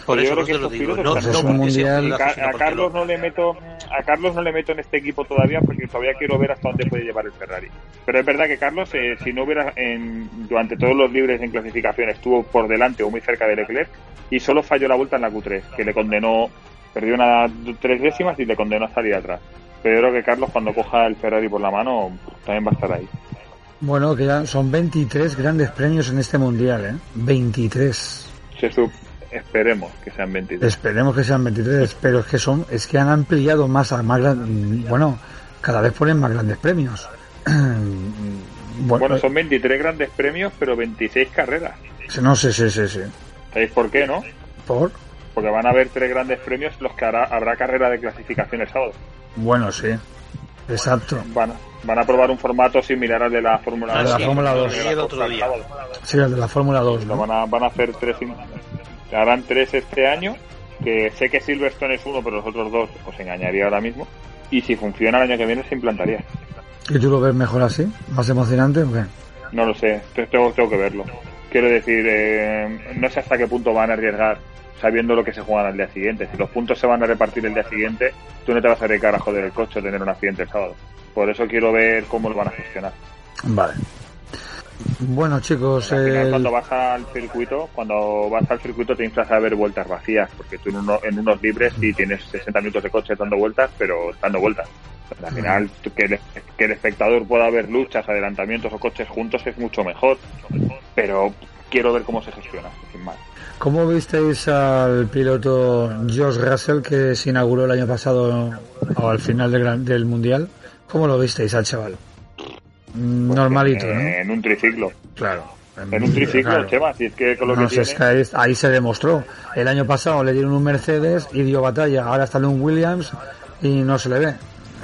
Por yo eso creo no que estos digo. pilotos No, no mundial- A, Carlos lo- no le meto a Carlos no le meto en este equipo todavía porque todavía quiero ver hasta dónde puede llevar el Ferrari. Pero es verdad que Carlos, eh, si no hubiera en, durante todos los libres en clasificación estuvo por delante o muy cerca de Leclerc y solo falló la vuelta en la Q3, que le condenó Perdió una tres décimas y le condenó a salir atrás. Pero yo creo que Carlos cuando coja el Ferrari por la mano también va a estar ahí. Bueno, que ya son 23 grandes premios en este mundial, ¿eh? 23. esperemos que sean 23. Esperemos que sean 23, pero es que son, es que han ampliado más a más bueno, cada vez ponen más grandes premios. <clears throat> bueno, son 23 grandes premios, pero 26 carreras. No sé, sí, sí, sí. ¿Sabéis por qué, no? ¿Por? Porque van a haber tres grandes premios los que habrá carrera de clasificación el sábado. Bueno, sí. Exacto. Van, van a probar un formato similar al de la Fórmula 2. la Fórmula 2. Sí, el de la Fórmula 2. Van, a, van a hacer tres. Harán tres este año. Que sé que Silverstone es uno, pero los otros dos os engañaría ahora mismo. Y si funciona el año que viene, se implantaría. ¿Y tú lo ves mejor así? ¿Más emocionante o qué? No lo sé, tengo, tengo que verlo. Quiero decir, eh, no sé hasta qué punto van a arriesgar sabiendo lo que se juegan al día siguiente. Si los puntos se van a repartir el día siguiente, tú no te vas a dedicar a joder el coche o tener un accidente el sábado. Por eso quiero ver cómo lo van a gestionar. Vale. Bueno, chicos. Cuando vas al circuito, cuando vas al circuito te inflas a ver vueltas vacías, porque tú en, en unos libres sí tienes 60 minutos de coche dando vueltas, pero dando vueltas. Al final, que el, que el espectador pueda ver luchas, adelantamientos o coches juntos es mucho mejor, pero quiero ver cómo se gestiona, sin más. ¿Cómo visteis al piloto Josh Russell que se inauguró el año pasado o al final del, Mundial? ¿Cómo lo visteis al chaval? Pues normalito, en, ¿no? En un triciclo. Claro. En, un triciclo, Chema, si es que con lo que, tiene... ahí, se demostró. El año pasado le dieron un Mercedes y dio batalla. Ahora está en un Williams y no se le ve.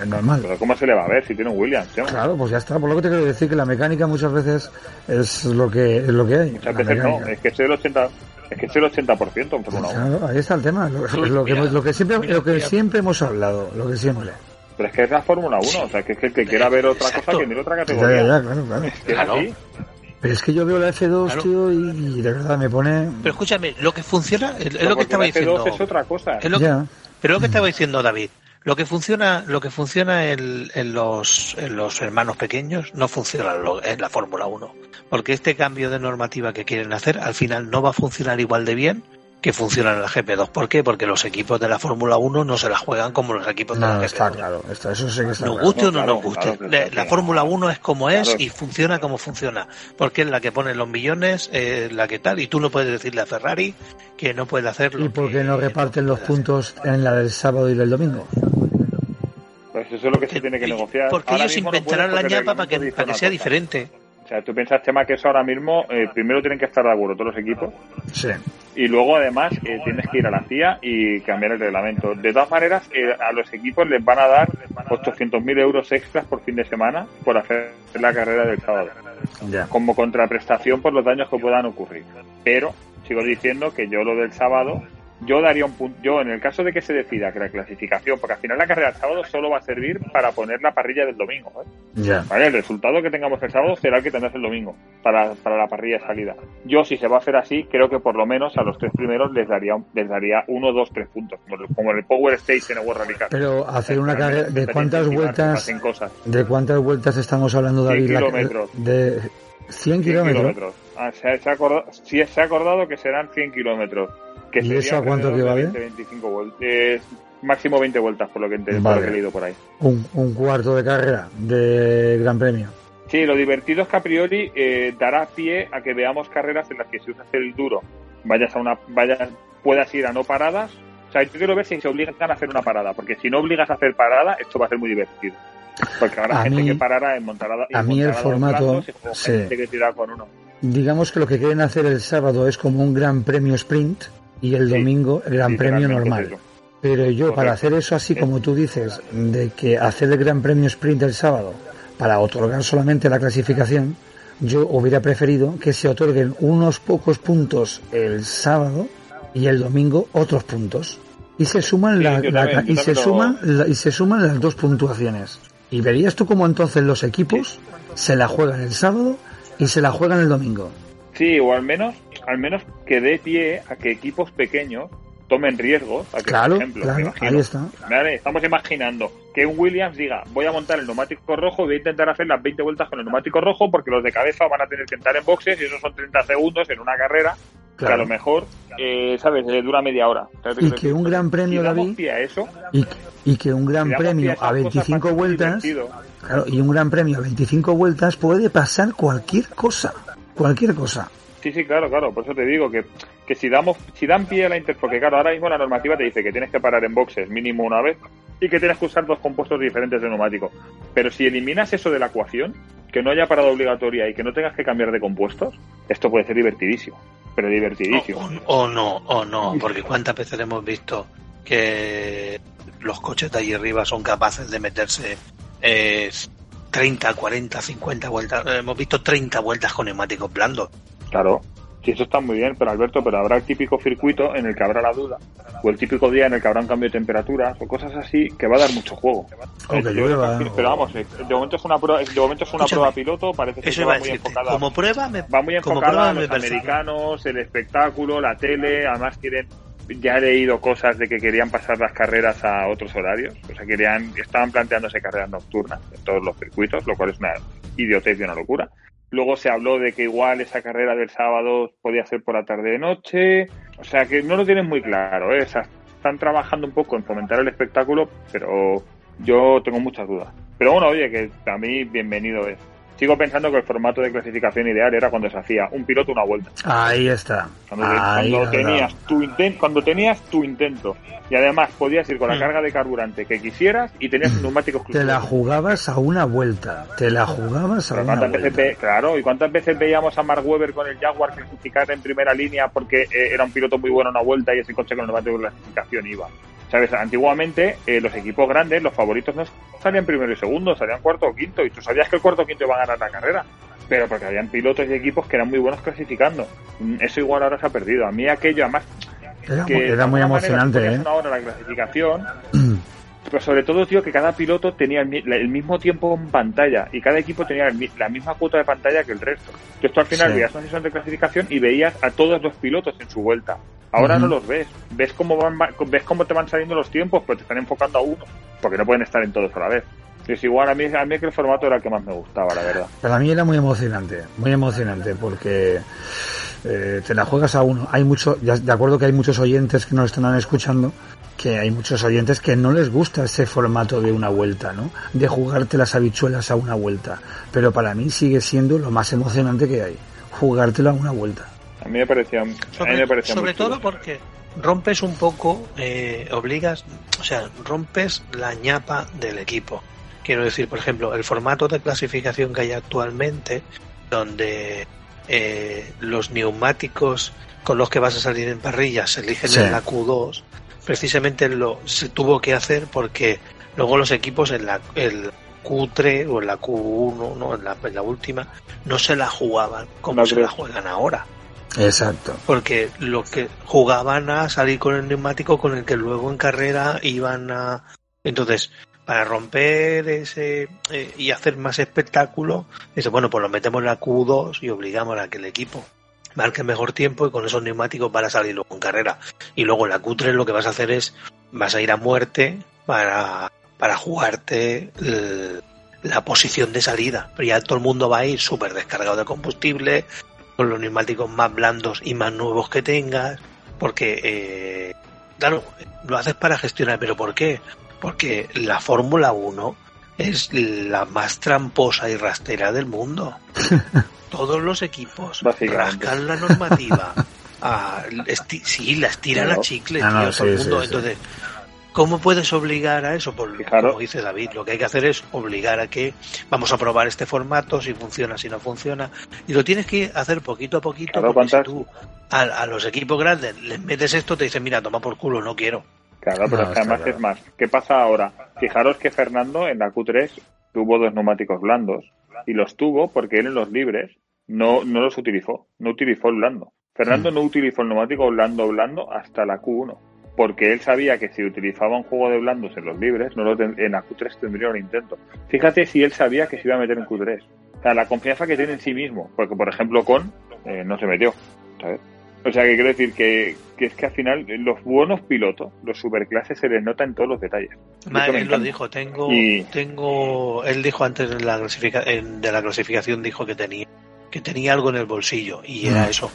Es normal. Pero ¿cómo se le va a ver si tiene un Williams? Claro, pues ya está. Por lo que te quiero decir que la mecánica muchas veces es lo que, es lo que hay. Muchas veces no. Es que es el 80... Es que es el 80% en Fórmula 1. ahí está el tema. Lo, que, lo que, siempre, lo que siempre hemos hablado. Lo que siempre. Pero es que es la Fórmula 1. O sea, que es que el que quiera ver otra cosa que mire otra categoría. Ya, ya, claro, claro. Es que claro. Pero es que yo veo la F2, tío, y, de verdad me pone. Pero escúchame, lo que funciona es, lo que estaba diciendo. F2 es otra cosa. Es lo que, pero lo que estaba diciendo David. Lo que funciona, lo que funciona en, los, en los hermanos pequeños no funciona en la Fórmula 1. Porque este cambio de normativa que quieren hacer al final no va a funcionar igual de bien que funciona en la GP2. ¿Por qué? Porque los equipos de la Fórmula 1 no se la juegan como los equipos de la GP2. Está claro, eso sí que está Nos guste o no nos guste. la, Fórmula 1 es como es y funciona como funciona. Porque es la que pone los millones, eh, la que tal, y tú no puedes decirle a Ferrari que no puede hacerlo. ¿Y por qué no reparten los puntos en la del sábado y del domingo? Pues eso es lo que se tiene que negociar. Porque ellos inventarán la ñapa para que, para que sea diferente. O sea, tú piensas, Chema, que eso ahora mismo, eh, primero tienen que estar de acuerdo todos los equipos. Sí. Y luego, además, eh, tienes que ir a la CIA y cambiar el reglamento. De todas maneras, eh, a los equipos les van a dar 800.000 euros extras por fin de semana por hacer la carrera del sábado. Ya. Como contraprestación por los daños que puedan ocurrir. Pero, sigo diciendo que yo lo del sábado yo daría un punto. Yo, en el caso de que se decida que la clasificación, porque al final la carrera del sábado solo va a servir para poner la parrilla del domingo. ¿eh? Ya. ¿Vale? El resultado que tengamos el sábado será el que tendrás el domingo para, para la parrilla de salida. Yo, si se va a hacer así, creo que por lo menos a los tres primeros les daría, les daría uno, dos, tres puntos, como, en el Power Stage en el World Rally Pero hacer una carrera. ¿De cuántas vueltas? ¿De cuántas vueltas estamos hablando, David? 100 kilómetros. De 100 kilómetros. Ah, se, ha acordado, sí, se ha acordado que serán 100 kilómetros ¿Y eso a cuánto equivale? 20, 25 vueltas. máximo 20 vueltas, por lo que, he leído por ahí. Un, un, cuarto de carrera de Gran Premio. Sí, lo divertido es que a priori eh, dará pie a que veamos carreras en las que si usas el duro, vayas a una, vayas, puedas ir a no paradas. O sea, yo quiero ver si se obligan a hacer una parada, porque si no obligas a hacer parada, esto va a ser muy divertido. Porque habrá gente que parará en montarada. A mí el formato. sí. que con uno. Digamos que lo que quieren hacer el sábado es como un gran premio sprint y el domingo el Gran Premio normal. Pero yo, para hacer eso así como tú dices, de que hacer el Gran Premio Sprint el sábado, para otorgar solamente la clasificación, yo hubiera preferido que se otorguen unos pocos puntos el sábado y el domingo otros puntos. Y se suman, la, y se suman y se suman las dos puntuaciones. Y verías tú cómo entonces los equipos se la juegan el sábado y se la juegan el domingo. Sí, o al menos, al menos que dé pie a que equipos pequeños tomen riesgos. A que, claro, por ejemplo, claro, ahí está. estamos imaginando que un Williams diga, voy a montar el neumático rojo, voy a intentar hacer las 20 vueltas con el neumático rojo porque los de cabeza van a tener que entrar en boxes y esos son 30 segundos en una carrera que a lo mejor, eh, ¿sabes?, eh, dura media hora. Y que un gran premio, David, pie a eso, y, y que un gran premio a 25 a ser vueltas, divertido. claro, y un gran premio a 25 vueltas puede pasar cualquier cosa, cualquier cosa. Sí, sí, claro, claro. Por eso te digo que, que si damos, si dan pie a la inter, porque claro, ahora mismo la normativa te dice que tienes que parar en boxes mínimo una vez y que tienes que usar dos compuestos diferentes de neumático. Pero si eliminas eso de la ecuación, que no haya parada obligatoria y que no tengas que cambiar de compuestos, esto puede ser divertidísimo. Pero divertidísimo. O, o no, o no, porque cuántas veces hemos visto que los coches de ahí arriba son capaces de meterse eh, 30, 40, 50 vueltas. Eh, Hemos visto 30 vueltas con neumáticos blandos. Claro. Sí, eso está muy bien, pero Alberto, pero habrá el típico circuito en el que habrá la duda, o el típico día en el que habrá un cambio de temperaturas, o cosas así, que va a dar mucho juego. O que llueva, Pero vamos, eh, de momento es una prueba, de momento es una prueba piloto, parece que Eso va muy decirte. enfocada. Como prueba, me, va muy como enfocada prueba a me los americanos, el espectáculo, la tele, además quieren ya he leído cosas de que querían pasar las carreras a otros horarios, o sea, querían estaban planteándose carreras nocturnas en todos los circuitos, lo cual es una idiotez y una locura. Luego se habló de que igual esa carrera del sábado podía ser por la tarde de noche, o sea, que no lo tienen muy claro, ¿eh? O sea, están trabajando un poco en fomentar el espectáculo, pero yo tengo muchas dudas. Pero bueno, oye, que a mí bienvenido es. Sigo pensando que el formato de clasificación ideal era cuando se hacía un piloto una vuelta. Ahí está. Cuando, Ahí cuando está. tenías tu inten- cuando tenías tu intento y además podías ir con la Mm. carga de carburante que quisieras y tenías un neumático Te la jugabas a una vuelta. Te la jugabas a Pero una ¿cuántas veces vuelta. claro, y cuántas veces veíamos a Mark Webber con el Jaguar clasificar en primera línea porque eh, era un piloto muy bueno en una vuelta y ese coche con el neumático de clasificación iba. ¿Sabes? Antiguamente eh, los equipos grandes, los favoritos no salían primero y segundo, salían cuarto o quinto y tú sabías que el cuarto o quinto iba a ganar la carrera. Pero porque habían pilotos y equipos que eran muy buenos clasificando. Mm, Eso igual ahora se ha perdido. A mí aquello, además, Era, que era muy manera emocionante, ponías ¿eh? una hora la clasificación, <clears throat> pero sobre todo, tío, que cada piloto tenía el, mi- el mismo tiempo en pantalla y cada equipo tenía el la misma cuota de pantalla que el resto. Entonces tú al final Sí. veías una sesión de clasificación y veías a todos los pilotos en su vuelta. Ahora no los ves. Ves cómo van, ves cómo te van saliendo los tiempos, pero te están enfocando a uno, porque no pueden estar en todos a la vez. Es igual, a mí, a mí es que el formato era el que más me gustaba, la verdad. Para mí era muy emocionante, muy emocionante, porque eh, te la juegas a uno. Hay mucho, ya de acuerdo que hay muchos oyentes que nos están escuchando, que hay muchos oyentes que no les gusta ese formato de una vuelta, ¿no? De jugarte las habichuelas a una vuelta. Pero para mí sigue siendo lo más emocionante que hay, jugártelo a una vuelta. A mí me parecía, a mí Sobre, me parecía sobre muy chulo. todo porque rompes un poco, eh, obligas, o sea, rompes la ñapa del equipo. Quiero decir, por ejemplo, el formato de clasificación que hay actualmente, donde eh, los neumáticos con los que vas a salir en parrilla se eligen Sí. en la Q2, precisamente lo se tuvo que hacer porque luego los equipos en la el Q3 o en la Q1, ¿no? en, la, en la última, no se la jugaban como No se creo. la juegan ahora Exacto. porque lo que jugaban a salir con el neumático con el que luego en carrera iban a entonces para romper ese eh, y hacer más espectáculo dice bueno pues lo metemos en la Q2 y obligamos a que el equipo marque mejor tiempo y con esos neumáticos para salir luego en carrera. Y luego en la Q3 lo que vas a hacer es vas a ir a muerte para para jugarte la posición de salida. Pero ya todo el mundo va a ir súper descargado de combustible con los neumáticos más blandos y más nuevos que tengas, porque, eh, claro, lo haces para gestionar, pero ¿por qué? Porque la Fórmula 1 es la más tramposa y rastera del mundo. <laughs> Todos los equipos rascan la normativa. <laughs> esti- sí, la estiran Claro. a chicle, Ah, tío, no, todo el sí, mundo. sí, sí. Entonces, ¿cómo puedes obligar a eso? Por, Claro. Como dice David, lo que hay que hacer es obligar a que vamos a probar este formato, si funciona, si no funciona. Y lo tienes que hacer poquito a poquito, Claro, porque si ¿cuántas- tú a, a los equipos grandes les metes esto, te dicen, mira, toma por culo, no quiero. Claro, pero No, es que además claro. es más. ¿Qué pasa ahora? Fijaros que Fernando en la Q3 tuvo dos neumáticos blandos y los tuvo porque él en los libres no, no los utilizó, no utilizó el blando. Fernando Hmm. no utilizó el neumático blando blando hasta la Q1 porque él sabía que si utilizaba un juego de blandos en los libres, no lo en la Q3 tendría un intento. Fíjate si él sabía que se iba a meter en Q3. O sea, la confianza que tiene en sí mismo, porque por ejemplo con eh, no se metió, ¿sabes? O sea, que quiero decir que, que es que al final los buenos pilotos, los superclases, se les nota en todos los detalles. Ma- Eso me él lo dijo, tengo, Y- tengo, él dijo antes de la, clasifica, en- de la clasificación, dijo que tenía, que tenía algo en el bolsillo y era Mm. eso.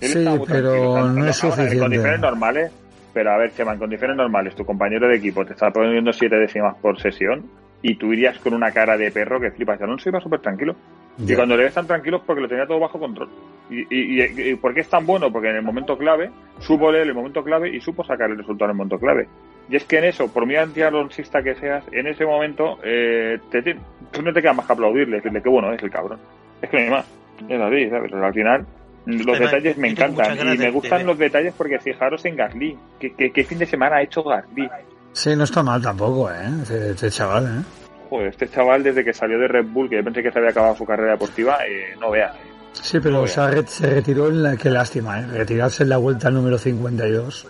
sí, pero no es suficiente. En condiciones normales, pero a ver, Chema, en condiciones normales, tu compañero de equipo te está poniendo siete décimas por sesión y tú irías con una cara de perro que flipas. Alonso iba súper tranquilo. Y cuando le ves tan tranquilo es porque lo tenía todo bajo control. Y, y, y, ¿por qué es tan bueno? Porque en el momento clave supo leer el momento clave y supo sacar el resultado en el momento clave. Y es que en eso, por muy antialonsista que seas, en ese momento eh, te, tú no te queda más que aplaudirle, decirle que bueno es el cabrón. Es que no hay más. Es así, ¿sabes? Pero al final los detalles me encantan y me gustan los detalles porque fijaros en Gasly. ¿Qué, qué, fin de semana ha hecho Gasly? Sí, no está mal tampoco, ¿eh? Este, este, chaval, ¿eh? Joder, este chaval desde que salió de Red Bull, que yo pensé que se había acabado su carrera deportiva, eh, no veas. Sí, pero se, se, retiró en la... Qué lástima, ¿eh? Retirarse en la vuelta número 52.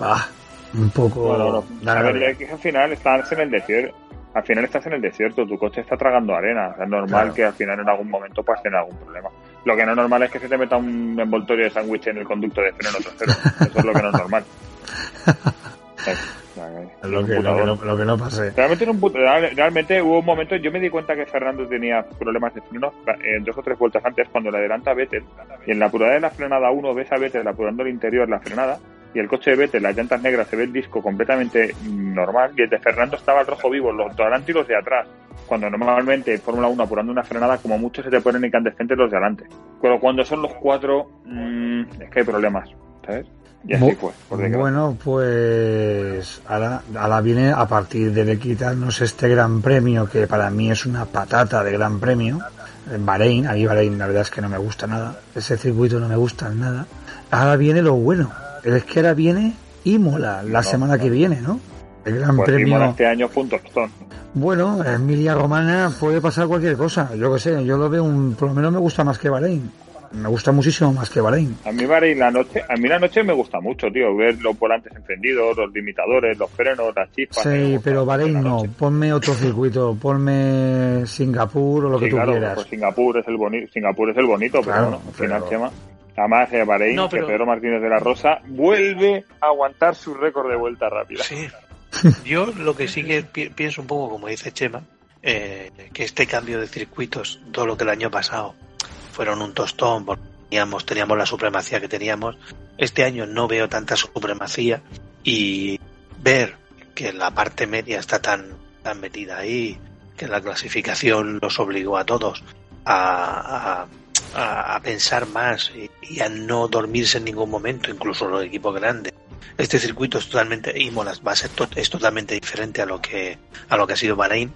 Ah, un poco... Bueno, a ver, que al final estás en el desierto. Al final estás en el desierto, tu coche está tragando arena. es normal que al final en algún momento puedas tener algún problema. Lo que no es normal es que se te meta un envoltorio de sándwich en el conducto de freno trasero. Eso es lo que no es normal. <laughs> lo, que, lo, que no, pase. Realmente, hubo un momento, yo me di cuenta que Fernando tenía problemas de freno en dos o tres vueltas antes cuando le adelanta a Vettel y en la apurada de la frenada 1 ves a Vettel apurando el interior la frenada y el coche de Vettel, las llantas negras, se ve el disco completamente normal y el de Fernando estaba el rojo vivo, los de adelante y los de atrás. Cuando normalmente en Fórmula 1 apurando una frenada, como mucho se te ponen incandescentes los de adelante. Pero cuando son los cuatro, mmm, es que hay problemas, ¿sabes? Y así fue. bueno, pues ahora, ahora viene a partir de quitarnos este gran premio, que para mí es una patata de gran premio, en Bahrein, a mí Bahrein la verdad es que no me gusta nada, ese circuito no me gusta nada. Ahora viene lo bueno, es que ahora viene Imola la semana que viene, ¿no? El Gran pues Premio. este año punto Bueno, en Emilia Romana puede pasar cualquier cosa. Yo que sé, yo lo veo un, por lo menos me gusta más que Bahrein. Me gusta muchísimo más que Bahrein. A mí Bahrein la noche, a mí la noche me gusta mucho, tío, ver los volantes encendidos, los limitadores, los frenos, las chispas. Sí, pero Bahrein no, ponme otro circuito, ponme Singapur o lo que tú quieras. Pues Singapur es el bonito, Singapur es el bonito, pero bueno, al final tema. Además, eh, Bahrein, que Pedro Martínez de la Rosa vuelve a aguantar su récord de vuelta rápida. Sí. <laughs> Yo lo que sí que pienso un poco, como dice Chema, eh, que este cambio de circuitos, todo lo que el año pasado fueron un tostón, porque teníamos, teníamos la supremacía que teníamos. Este año no veo tanta supremacía y ver que la parte media está tan, tan metida ahí, que la clasificación los obligó a todos a, a, pensar más y, a no dormirse en ningún momento, incluso los equipos grandes. Este circuito es totalmente, va a ser es totalmente diferente a lo que a lo que ha sido Bahrein.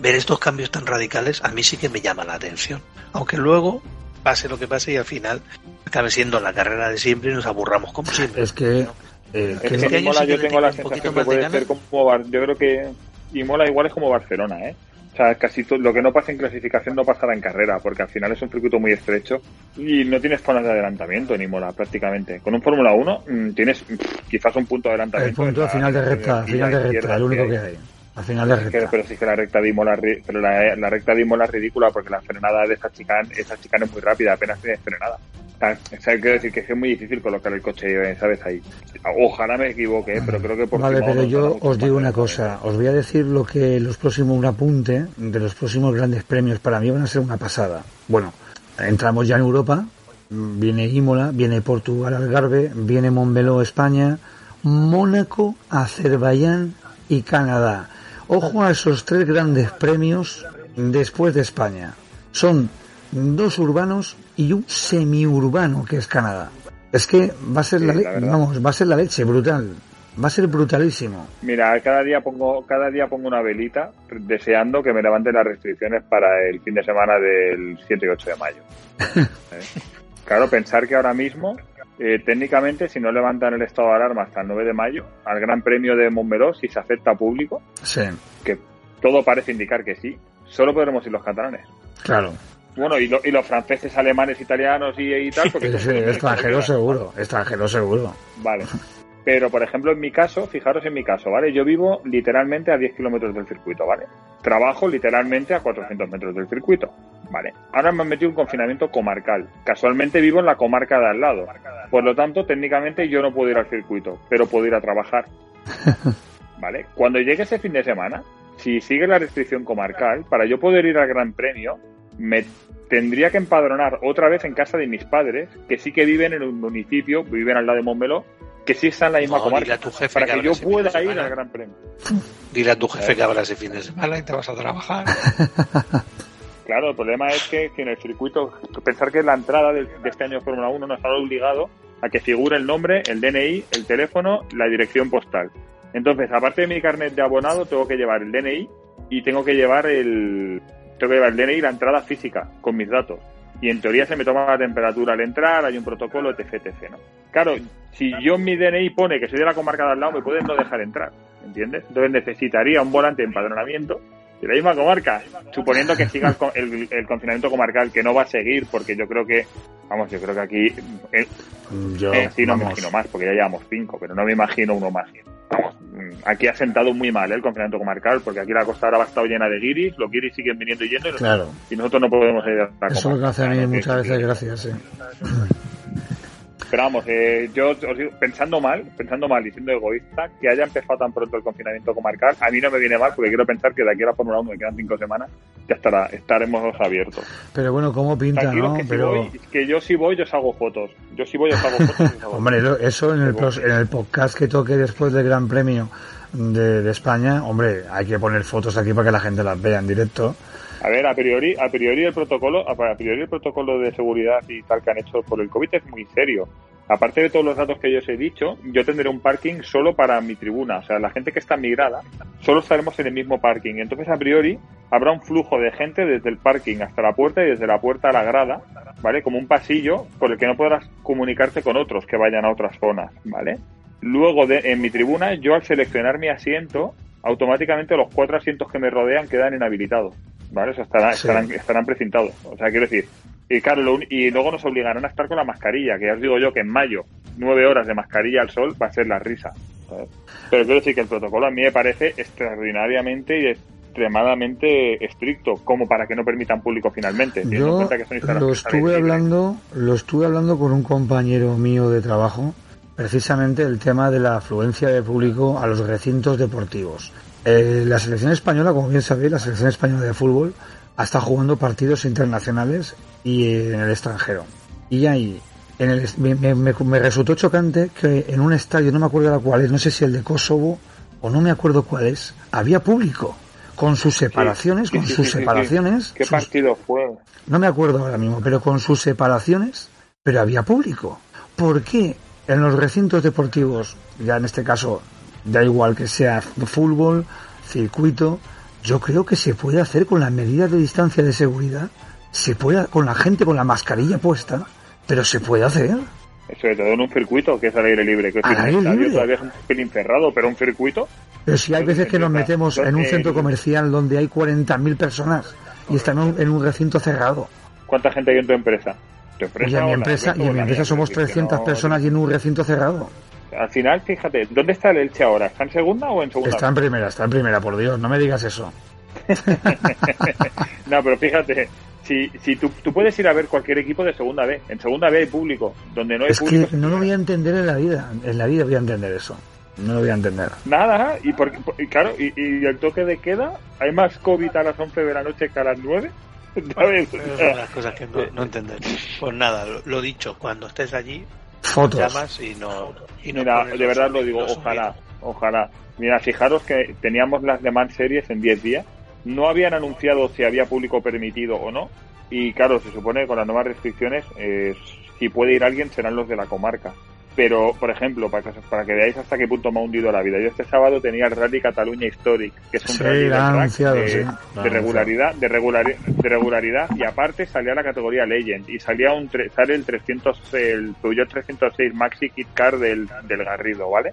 Ver estos cambios tan radicales a mí sí que me llama la atención. Aunque luego pase lo que pase y al final acabe siendo la carrera de siempre y nos aburramos como siempre. Es que, eh, este yo tengo la sensación que puede ser como yo creo que Imola igual es como Barcelona, ¿eh? O sea, casi todo, lo que no pasa en clasificación no pasará en carrera, porque al final es un circuito muy estrecho y no tienes zonas de adelantamiento ni mola prácticamente. Con un Fórmula 1 mm, tienes quizás un punto de adelantamiento. El punto al final de recta, final de recta, el único que hay. Al final de recta. pero sí que la recta de Imola, pero la, la recta de Imola es ridícula porque la frenada de esa chicana, esa chicana es muy rápida, apenas tienes frenada. O sea, quiero decir que es muy difícil colocar el coche, ¿sabes? Ahí. Ojalá me equivoque, pero creo que por Vale, pero yo os digo una cosa. Os voy a decir lo que los próximos, un apunte de los próximos grandes premios para mí van a ser una pasada. Bueno, entramos ya en Europa. Viene Imola, viene Portugal, Algarve, viene Montmeló, España, Mónaco, Azerbaiyán y Canadá. Ojo a esos tres grandes premios después de España. Son dos urbanos y un semiurbano que es Canadá. Es que va a ser la, vamos, va a ser la leche brutal. Va a ser brutalísimo. Mira, cada día pongo cada día pongo una velita deseando que me levanten las restricciones para el fin de semana del 7 y 8 de mayo. <laughs> ¿Eh? Claro, pensar que ahora mismo eh, técnicamente, si no levantan el estado de alarma hasta el 9 de mayo, al Gran Premio de Montmeló, si se acepta público, que todo parece indicar que sí, solo podremos ir los catalanes. Claro. Bueno, y, y, los franceses, alemanes, italianos y, tal. Porque extranjero seguro, extranjero seguro. Vale. Pero, por ejemplo, en mi caso, fijaros en mi caso, ¿vale? Yo vivo literalmente a 10 kilómetros del circuito, ¿vale? Trabajo literalmente a 400 metros del circuito, ¿vale? Ahora me han metido un confinamiento comarcal. Casualmente vivo en la comarca de al lado. Por lo tanto, técnicamente yo no puedo ir al circuito, pero puedo ir a trabajar. <laughs> ¿Vale? Cuando llegue ese fin de semana, si sigue la restricción comarcal, para yo poder ir al Gran Premio, me tendría que empadronar otra vez en casa de mis padres, que sí que viven en un municipio, viven al lado de Montmeló, que sí está en la misma No, comarca, dile a tu jefe para que yo pueda ir al Gran Premio. Dile a tu jefe que abra ese fin de semana y te vas a trabajar. <laughs> Claro, el problema es que, que en el circuito, pensar que la entrada de, de este año de Fórmula 1 nos ha obligado a que figure el nombre, el DNI, el teléfono, la dirección postal. Entonces, aparte de mi carnet de abonado, tengo que llevar el DNI y tengo que llevar el tengo que llevar el DNI y la entrada física con mis datos. Y en teoría se me toma la temperatura al entrar, hay un protocolo, etc, etc, ¿no? Claro, si yo en mi DNI pone que soy de la comarca de al lado, me pueden no dejar entrar, ¿entiendes? Entonces necesitaría un volante de empadronamiento de la misma comarca, suponiendo que siga el, el- el confinamiento comarcal, que no va a seguir, porque yo creo que, vamos, yo creo que aquí, eh, Yo, eh, sí, no me imagino más, porque ya llevamos cinco, pero no me imagino uno más. Vamos, mm, aquí ha sentado muy mal eh, el confinamiento comarcal, porque aquí la costa ahora va a estar llena de guiris, los guiris siguen viniendo y yendo, y, nosotros, Claro, y nosotros no podemos ir a la eso es lo que comarca, hace a mí ¿no? Que- muchas veces gracias, sí. <laughs> Pero vamos, eh, yo os digo, pensando mal, pensando mal y siendo egoísta, que haya empezado tan pronto el confinamiento comarcal, a mí no me viene mal porque quiero pensar que de aquí a la Fórmula 1, que quedan cinco semanas, ya estará, estaremos abiertos. Pero bueno, ¿cómo pinta, Tranquilos no? que, si Pero, voy, que yo si voy, yo os hago fotos. Yo si voy, os hago fotos. y os hago <laughs> hombre, fotos. lo- eso en el, pros- en el podcast que toque después del Gran Premio de, de España, hombre, hay que poner fotos aquí para que la gente las vea en directo. A ver, a priori, a priori el protocolo, a priori el protocolo de seguridad y tal que han hecho por el COVID es muy serio. Aparte de todos los datos que yo os he dicho, yo tendré un parking solo para mi tribuna. O sea, la gente que está migrada, solo estaremos en el mismo parking. Entonces, a priori, habrá un flujo de gente desde el parking hasta la puerta y desde la puerta a la grada, ¿vale? Como un pasillo por el que no podrás comunicarte con otros que vayan a otras zonas, ¿vale? Luego, de, en mi tribuna, yo al seleccionar mi asiento, automáticamente los cuatro asientos que me rodean quedan inhabilitados, ¿vale? O sea, estarán, Sí. estarán, estarán precintados. O sea, quiero decir, y claro, lo un- y luego nos obligarán a estar con la mascarilla, que ya os digo yo que en mayo, nueve horas de mascarilla al sol va a ser la risa. ¿sabes? Pero quiero decir que el protocolo a mí me parece extraordinariamente y extremadamente estricto, como para que no permitan público finalmente. teniendo en Yo cuenta que son lo estuve hablando, lo estuve hablando con un compañero mío de trabajo, precisamente el tema de la afluencia de público a los recintos deportivos. Eh, la selección española, como bien sabéis, la selección española de fútbol ha estado jugando partidos internacionales y eh, en el extranjero. Y ahí, en el, me, me- resultó chocante que en un estadio, no me acuerdo cuál es, no sé si el de Kosovo o no me acuerdo cuál es, había público con sus separaciones, Sí, con sí, sus separaciones, ¿Qué sus- partido fue? no me acuerdo ahora mismo, pero con sus separaciones, pero había público. ¿Por qué en los recintos deportivos, ya en este caso, da igual que sea fútbol, circuito, yo creo que se puede hacer con las medidas de distancia de seguridad, se puede con la gente con la mascarilla puesta, pero se puede hacer. Sobre todo en un circuito que es al aire libre. Que es aire libre. todavía es un pelín cerrado, pero un circuito Pero si hay veces que nos metemos en un centro comercial donde hay 40.000 personas y estamos en un recinto cerrado. ¿Cuánta gente hay en tu empresa? ¿Tu empresa Y en mi empresa, y en mi empresa somos Es decir, que 300 no- personas y en un recinto cerrado. Al final, fíjate, ¿dónde está el Elche ahora? ¿Está en segunda o en segunda? Está en primera, está en primera, por Dios, no me digas eso. <laughs> no, pero fíjate, si, si tú, tú puedes ir a ver cualquier equipo de segunda B, en segunda B hay público, donde no hay Es público. que no lo voy a entender en la vida, en la vida voy a entender eso. No lo voy a entender. Nada, y, por, por- y claro, y, y el toque de queda, hay más COVID a las 11 de la noche que a las 9. Las cosas que no, no entender. Pues nada, lo, lo dicho, cuando estés allí, Fotos. llamas y no. Y no Mira, de los verdad lo digo, ojalá, ojalá. Mira, fijaros que teníamos las demás series en 10 días, no habían anunciado si había público permitido o no, y claro, se supone que con las nuevas restricciones, eh, si puede ir alguien serán los de la comarca. Pero, por ejemplo, para que, para que veáis hasta qué punto me ha hundido la vida, yo este sábado tenía el Rally Cataluña Historic, que es un Sí, rally anunciado, de, sí, lo de regularidad, de, regulari- de regularidad, y aparte salía la categoría Legend, y salía un sale el 300, el Peugeot 306 Maxi Kit Car del, del Garrido, ¿vale?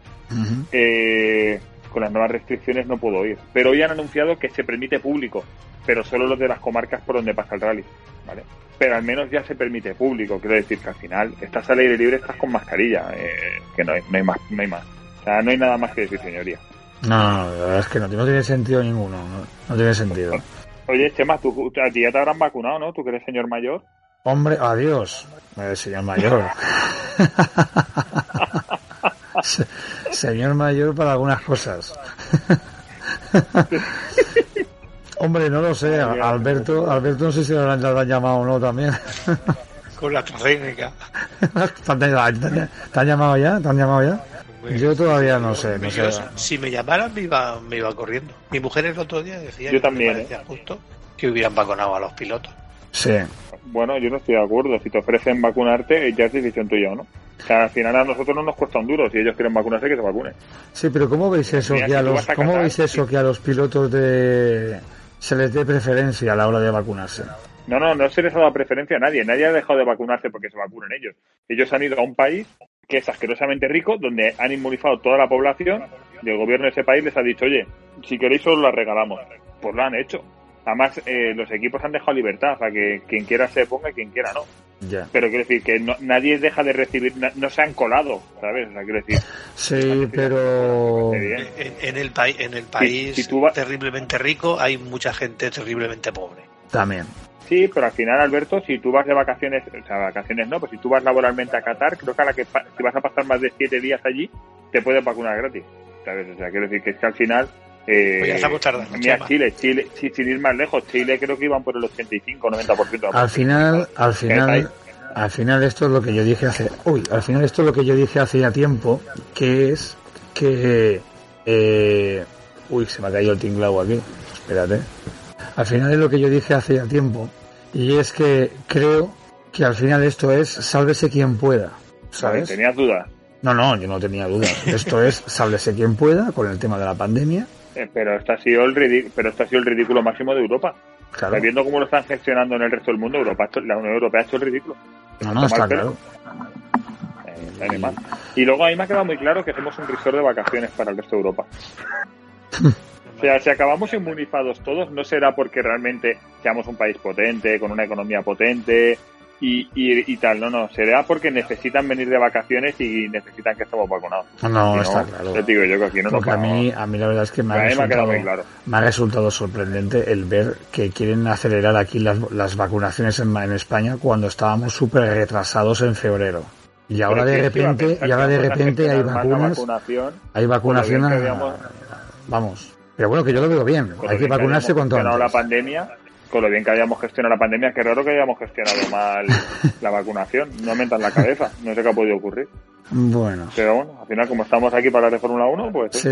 Eh, con las nuevas restricciones no puedo ir. Pero hoy han anunciado que se permite público, pero solo los de las comarcas por donde pasa el rally, ¿vale? Pero al menos ya se permite público, quiero decir que al final estás al aire libre, estás con mascarilla, eh, que no hay, no hay más, no hay más. O sea, no hay nada más que decir, señoría. No, no, la verdad es que no, no tiene sentido ninguno. No, no tiene sentido. Oye, Chema, tú, a ti ya te habrán vacunado, ¿no? Tú que eres señor mayor. Hombre, adiós. Eh, señor mayor. <laughs> <laughs> Se- señor mayor para algunas cosas. <laughs> Hombre, no lo sé. Alberto, Alberto no sé si lo han, llamado o no también. <laughs> Con la AstraZeneca. ¿Te han, llamado ya? ¿Te han llamado ya? Yo todavía no sé, no sé. Si me llamaran me iba, me iba corriendo. Mi mujer el otro día decía yo también, que ¿eh? justo que hubieran vacunado a los pilotos. Sí. Bueno, yo no estoy de acuerdo. Si te ofrecen vacunarte, ya es decisión tuya o no. O sea, al final a nosotros no nos cuesta un duro. Si ellos quieren vacunarse, que se vacunen. Sí, pero ¿cómo veis eso? que a los, ¿Cómo veis eso que a los pilotos de se les dé preferencia a la hora de vacunarse? No, no, no se les ha dado preferencia a nadie. Nadie ha dejado de vacunarse porque se vacunen ellos. Ellos han ido a un país que es asquerosamente rico, donde han inmunizado toda la población y el gobierno de ese país les ha dicho, oye, si queréis os la regalamos. Pues lo han hecho. Además, eh, los equipos han dejado libertad, sea, que quien quiera se ponga y quien quiera no. Pero quiero decir que nadie deja de recibir, no, se han colado, ¿sabes? O sea, quiero decir. Sí, pero. En, el, país en el país terriblemente rico hay mucha gente terriblemente pobre. También. Sí, pero al final, Alberto, si tú vas de vacaciones, o sea, vacaciones no, pues si tú vas laboralmente a Qatar, creo que a la que si vas a pasar más de siete días allí, te puedes vacunar gratis. ¿Sabes? O sea, quiero decir que es que al final eh, pues mira, Chile, Chile, sin ir más lejos, Chile creo que iban por el 85-90%. Al final, al final, al final esto es lo que yo dije hace, uy, al final esto es lo que yo dije hace ya tiempo, que es que, eh, uy, se me ha caído el tinglado aquí, espérate. Al final es lo que yo dije hace ya tiempo, y es que creo que al final esto es sálvese quien pueda, ¿sabes? ¿Tenías dudas? No, no, yo no tenía dudas. Esto es sálvese quien pueda con el tema de la pandemia eh, pero este ha sido el ridículo, pero este ha sido el ridículo máximo de Europa. Claro. viendo cómo lo están gestionando en el resto del mundo, Europa, la Unión Europea ha hecho el ridículo. No, no, está claro. Eh, y luego a mí me ha quedado muy claro que hacemos un resort de vacaciones para el resto de Europa. <laughs> o sea, si acabamos inmunizados todos, no será porque realmente seamos un país potente, con una economía potente, y, y, tal. No, no, será porque necesitan venir de vacaciones y necesitan que estemos vacunados. No, no, está claro. Te digo yo que aquí no Porque a mí, a mí la verdad es que me ha, resultado, me ha, resultado sorprendente el ver que quieren acelerar aquí las, las vacunaciones en, en España cuando estábamos súper retrasados en febrero. Y ahora de repente, y ahora de repente hay vacunas, hay vacunación, vamos. Pero bueno, que yo lo veo bien. Hay que vacunarse cuanto antes. la pandemia con lo bien que hayamos gestionado la pandemia, qué raro que hayamos gestionado mal <laughs> la vacunación. No me en la cabeza, no sé qué ha podido ocurrir. Bueno. Pero bueno, al final, como estamos aquí para hablar de Fórmula 1, pues. Sí,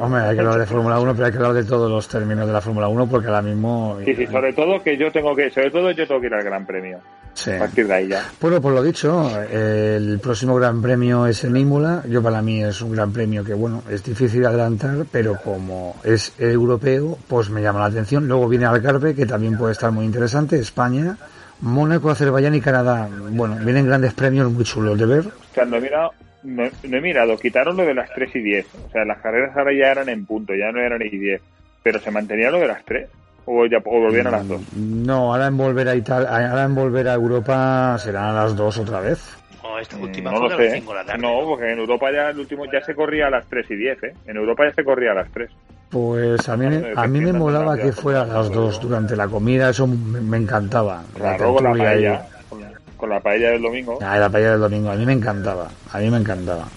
hombre, hay que hablar de Fórmula 1, pero hay que hablar de todos los términos de la Fórmula 1 porque ahora mismo. Sí, sí, sobre todo que yo tengo que. Sobre todo yo tengo que ir al Gran Premio. Sí. A partir de ahí ya. Bueno, por lo dicho, el próximo Gran Premio es en Imola. Yo, para mí, es un Gran Premio que, bueno, es difícil adelantar, pero como es europeo, pues me llama la atención. Luego viene Algarve, que también puede estar muy interesante, España. Mónaco, Azerbaiyán y Canadá. Bueno, vienen grandes premios muy chulos de ver. Cuando he mirado, no, he mirado, quitaron lo de las 3 y 10. O sea, las carreras ahora ya eran en punto, ya no eran y 10. Pero se mantenía lo de las 3. O, ya, o volvían a las 2. Mm, no, ahora en volver a Italia, ahora en volver a Europa serán a las 2 otra vez. No, esta mm, última no lo sé. No, porque en Europa ya el último ya se corría a las 3 y 10, ¿eh? En Europa ya se corría a las 3. Pues a mí, a mí me molaba que fuera a las 2 durante la comida, eso me, encantaba. Claro, con la paella, con, la paella del domingo. Ah, la paella del domingo, a mí me encantaba, a mí me encantaba.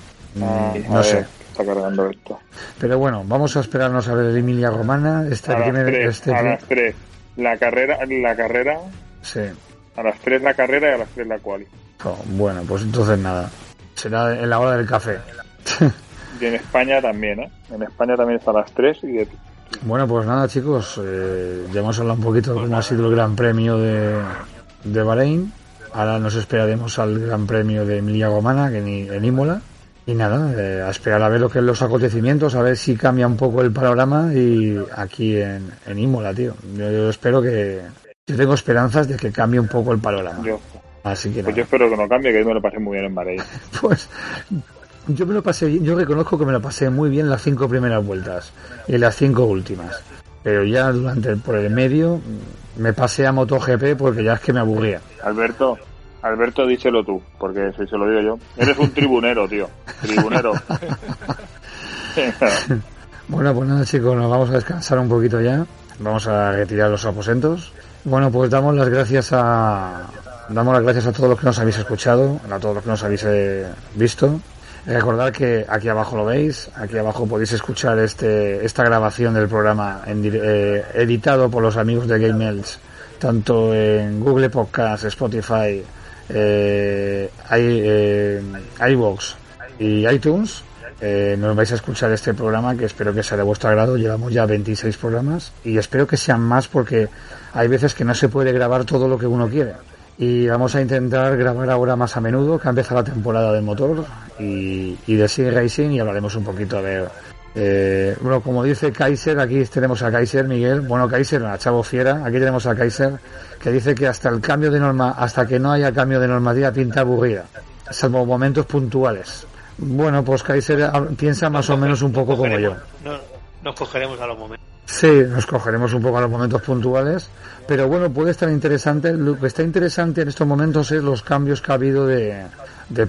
Ah, no sé. Está cargando esto. Pero bueno, vamos a esperarnos a ver el Emilia Romana. Este a, primer, las 3, este a las 3. La carrera, la carrera. Sí. A las 3 la carrera y a las 3 la quali. Oh, bueno, pues entonces nada. Será en la hora del café. <laughs> Y en España también, ¿eh? En España también está a las 3 y Bueno, pues nada, chicos, eh, ya hemos hablado un poquito de cómo ha sido el Gran Premio de, de Bahrein. Ahora nos esperaremos al Gran Premio de Emilia Romana, que en, Imola. Y nada, eh, a esperar a ver lo que es los acontecimientos, a ver si cambia un poco el panorama y aquí en, en Imola, tío. Yo, espero que... Yo tengo esperanzas de que cambie un poco el panorama. Yo, Así que pues yo espero que no cambie, que yo me lo pasé muy bien en Bahrein. <laughs> pues yo me lo pasé bien, yo reconozco que me lo pasé muy bien las cinco primeras vueltas y las cinco últimas. Pero ya durante por el medio me pasé a MotoGP porque ya es que me aburría. Alberto, Alberto, díselo tú, porque si se lo digo yo. Eres un tribunero, tío. Tribunero. <laughs> bueno, pues nada, chicos, nos vamos a descansar un poquito ya. Vamos a retirar los aposentos. Bueno, pues damos las gracias a damos las gracias a todos los que nos habéis escuchado, a todos los que nos habéis eh, visto Recordad que aquí abajo lo veis, aquí abajo podéis escuchar este, esta grabación del programa en, eh, editado por los amigos de Game tanto en Google Podcast, Spotify, eh, eh, iVoox y iTunes. Eh, nos vais a escuchar este programa que espero que sea de vuestro agrado. Llevamos ya 26 programas y espero que sean más porque hay veces que no se puede grabar todo lo que uno quiere y vamos a intentar grabar ahora más a menudo, que ha empezado la temporada del motor y, de Sea Racing y hablaremos un poquito ver. Eh, bueno, como dice Kaiser, aquí tenemos a Kaiser, Miguel, bueno Kaiser, a Chavo Fiera, aquí tenemos a Kaiser, que dice que hasta el cambio de norma, hasta que no haya cambio de normativa pinta aburrida, salvo momentos puntuales. Bueno, pues Kaiser piensa más o menos un poco como yo. nos cogeremos a los momentos. Sí, nos cogeremos un poco a los momentos puntuales, pero bueno, puede estar interesante. Lo que está interesante en estos momentos es los cambios que ha habido de,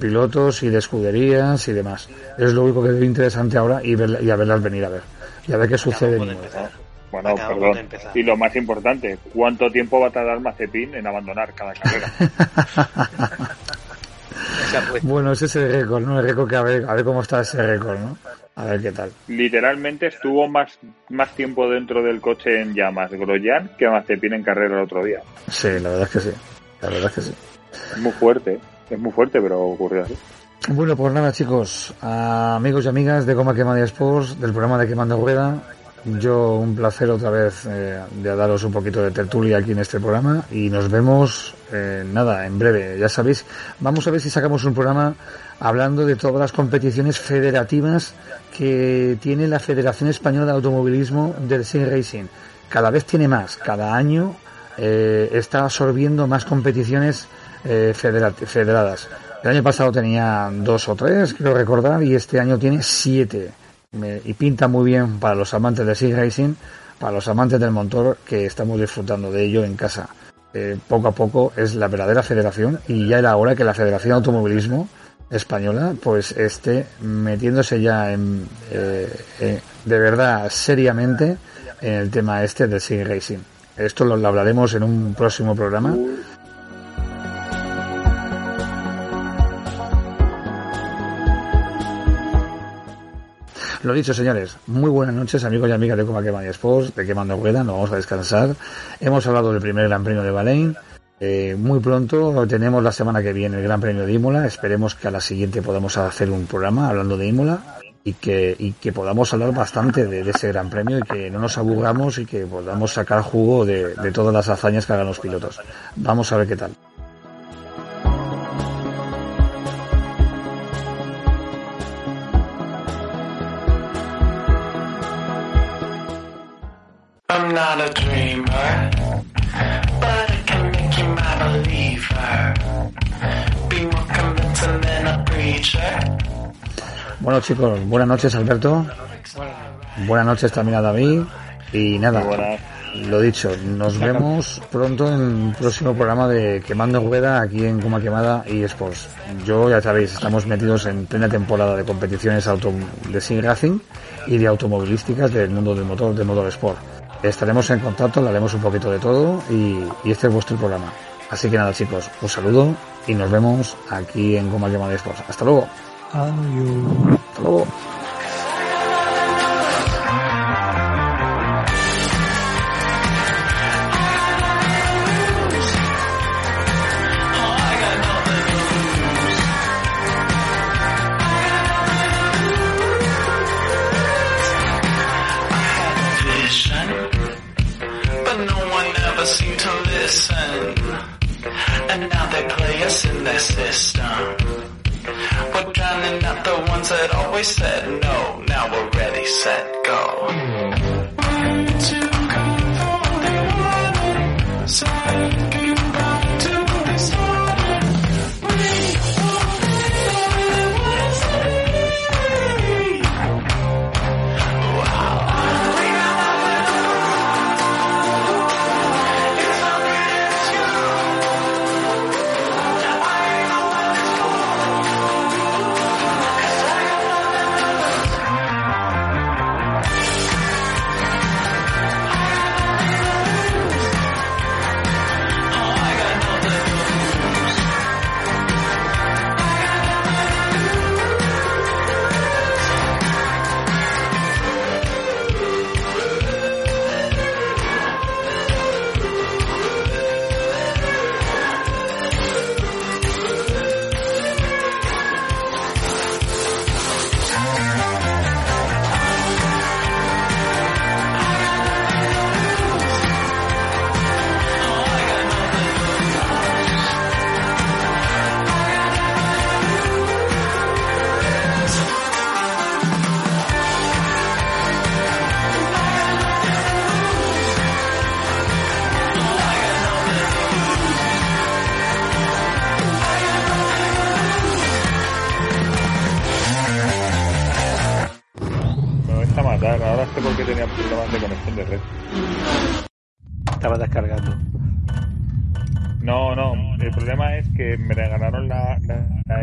pilotos y de escuderías y demás. Es lo único que es interesante ahora y, ver, y a verlas venir a ver. Y a ver qué sucede. Bueno, perdón. Y lo más importante, ¿cuánto tiempo va a tardar Mazepin en abandonar cada carrera? <laughs> bueno, ese es el récord, ¿no? El récord que a ver, a ver cómo está ese récord, ¿no? A ver qué tal. Literalmente estuvo más, más tiempo dentro del coche en llamas Grosjean que Mazepin en carrera el otro día. Sí, la verdad es que sí. La verdad es que sí. Es muy fuerte, es muy fuerte, pero ocurrió así. Bueno, pues nada, chicos, amigos y amigas de Coma Quemada Sports, del programa de Quemando Rueda, yo un placer otra vez eh, de daros un poquito de tertulia aquí en este programa y nos vemos eh, nada en breve. Ya sabéis, vamos a ver si sacamos un programa hablando de todas las competiciones federativas que tiene la Federación Española de Automovilismo del Sim Racing. Cada vez tiene más, cada año eh, está absorbiendo más competiciones federadas. El año pasado tenía dos o tres, quiero recordar, y este año tiene siete y pinta muy bien para los amantes de Sea Racing, para los amantes del motor que estamos disfrutando de ello en casa. Eh, poco a poco es la verdadera federación y ya era hora que la Federación de Automovilismo española pues esté metiéndose ya en, eh, eh, de verdad seriamente en el tema este del Sea Racing. Esto lo hablaremos en un próximo programa Lo dicho, señores, muy buenas noches, amigos y amigas de Coma Quema Sports, de Quemando Rueda, nos vamos a descansar. Hemos hablado del primer Gran Premio de Bahrein. Eh, muy pronto tenemos la semana que viene el Gran Premio de Imola. Esperemos que a la siguiente podamos hacer un programa hablando de Imola y que, y que podamos hablar bastante de, ese Gran Premio y que no nos aburramos y que podamos sacar jugo de todas las hazañas que hagan los pilotos. Vamos a ver qué tal. Bueno chicos, buenas noches Alberto. Buenas noches también a David. Y nada, lo dicho, nos vemos pronto en un próximo programa de Quemando Rueda aquí en Coma Quemada y Sports. Yo ya sabéis, estamos metidos en plena temporada de competiciones auto de Sim Racing y de automovilísticas del mundo del motor, del motor sport. Estaremos en contacto, hablaremos un poquito de todo y, este es vuestro programa. Así que nada chicos, un saludo y nos vemos aquí en Quemada Sports. Hasta luego. Adiós. Hasta luego. And now they play us in their system. We're drowning out the ones that always said no. Now we're ready, set, go. Way to come for the water. Estaba descargando. No, no, el problema es que me regalaron la, la,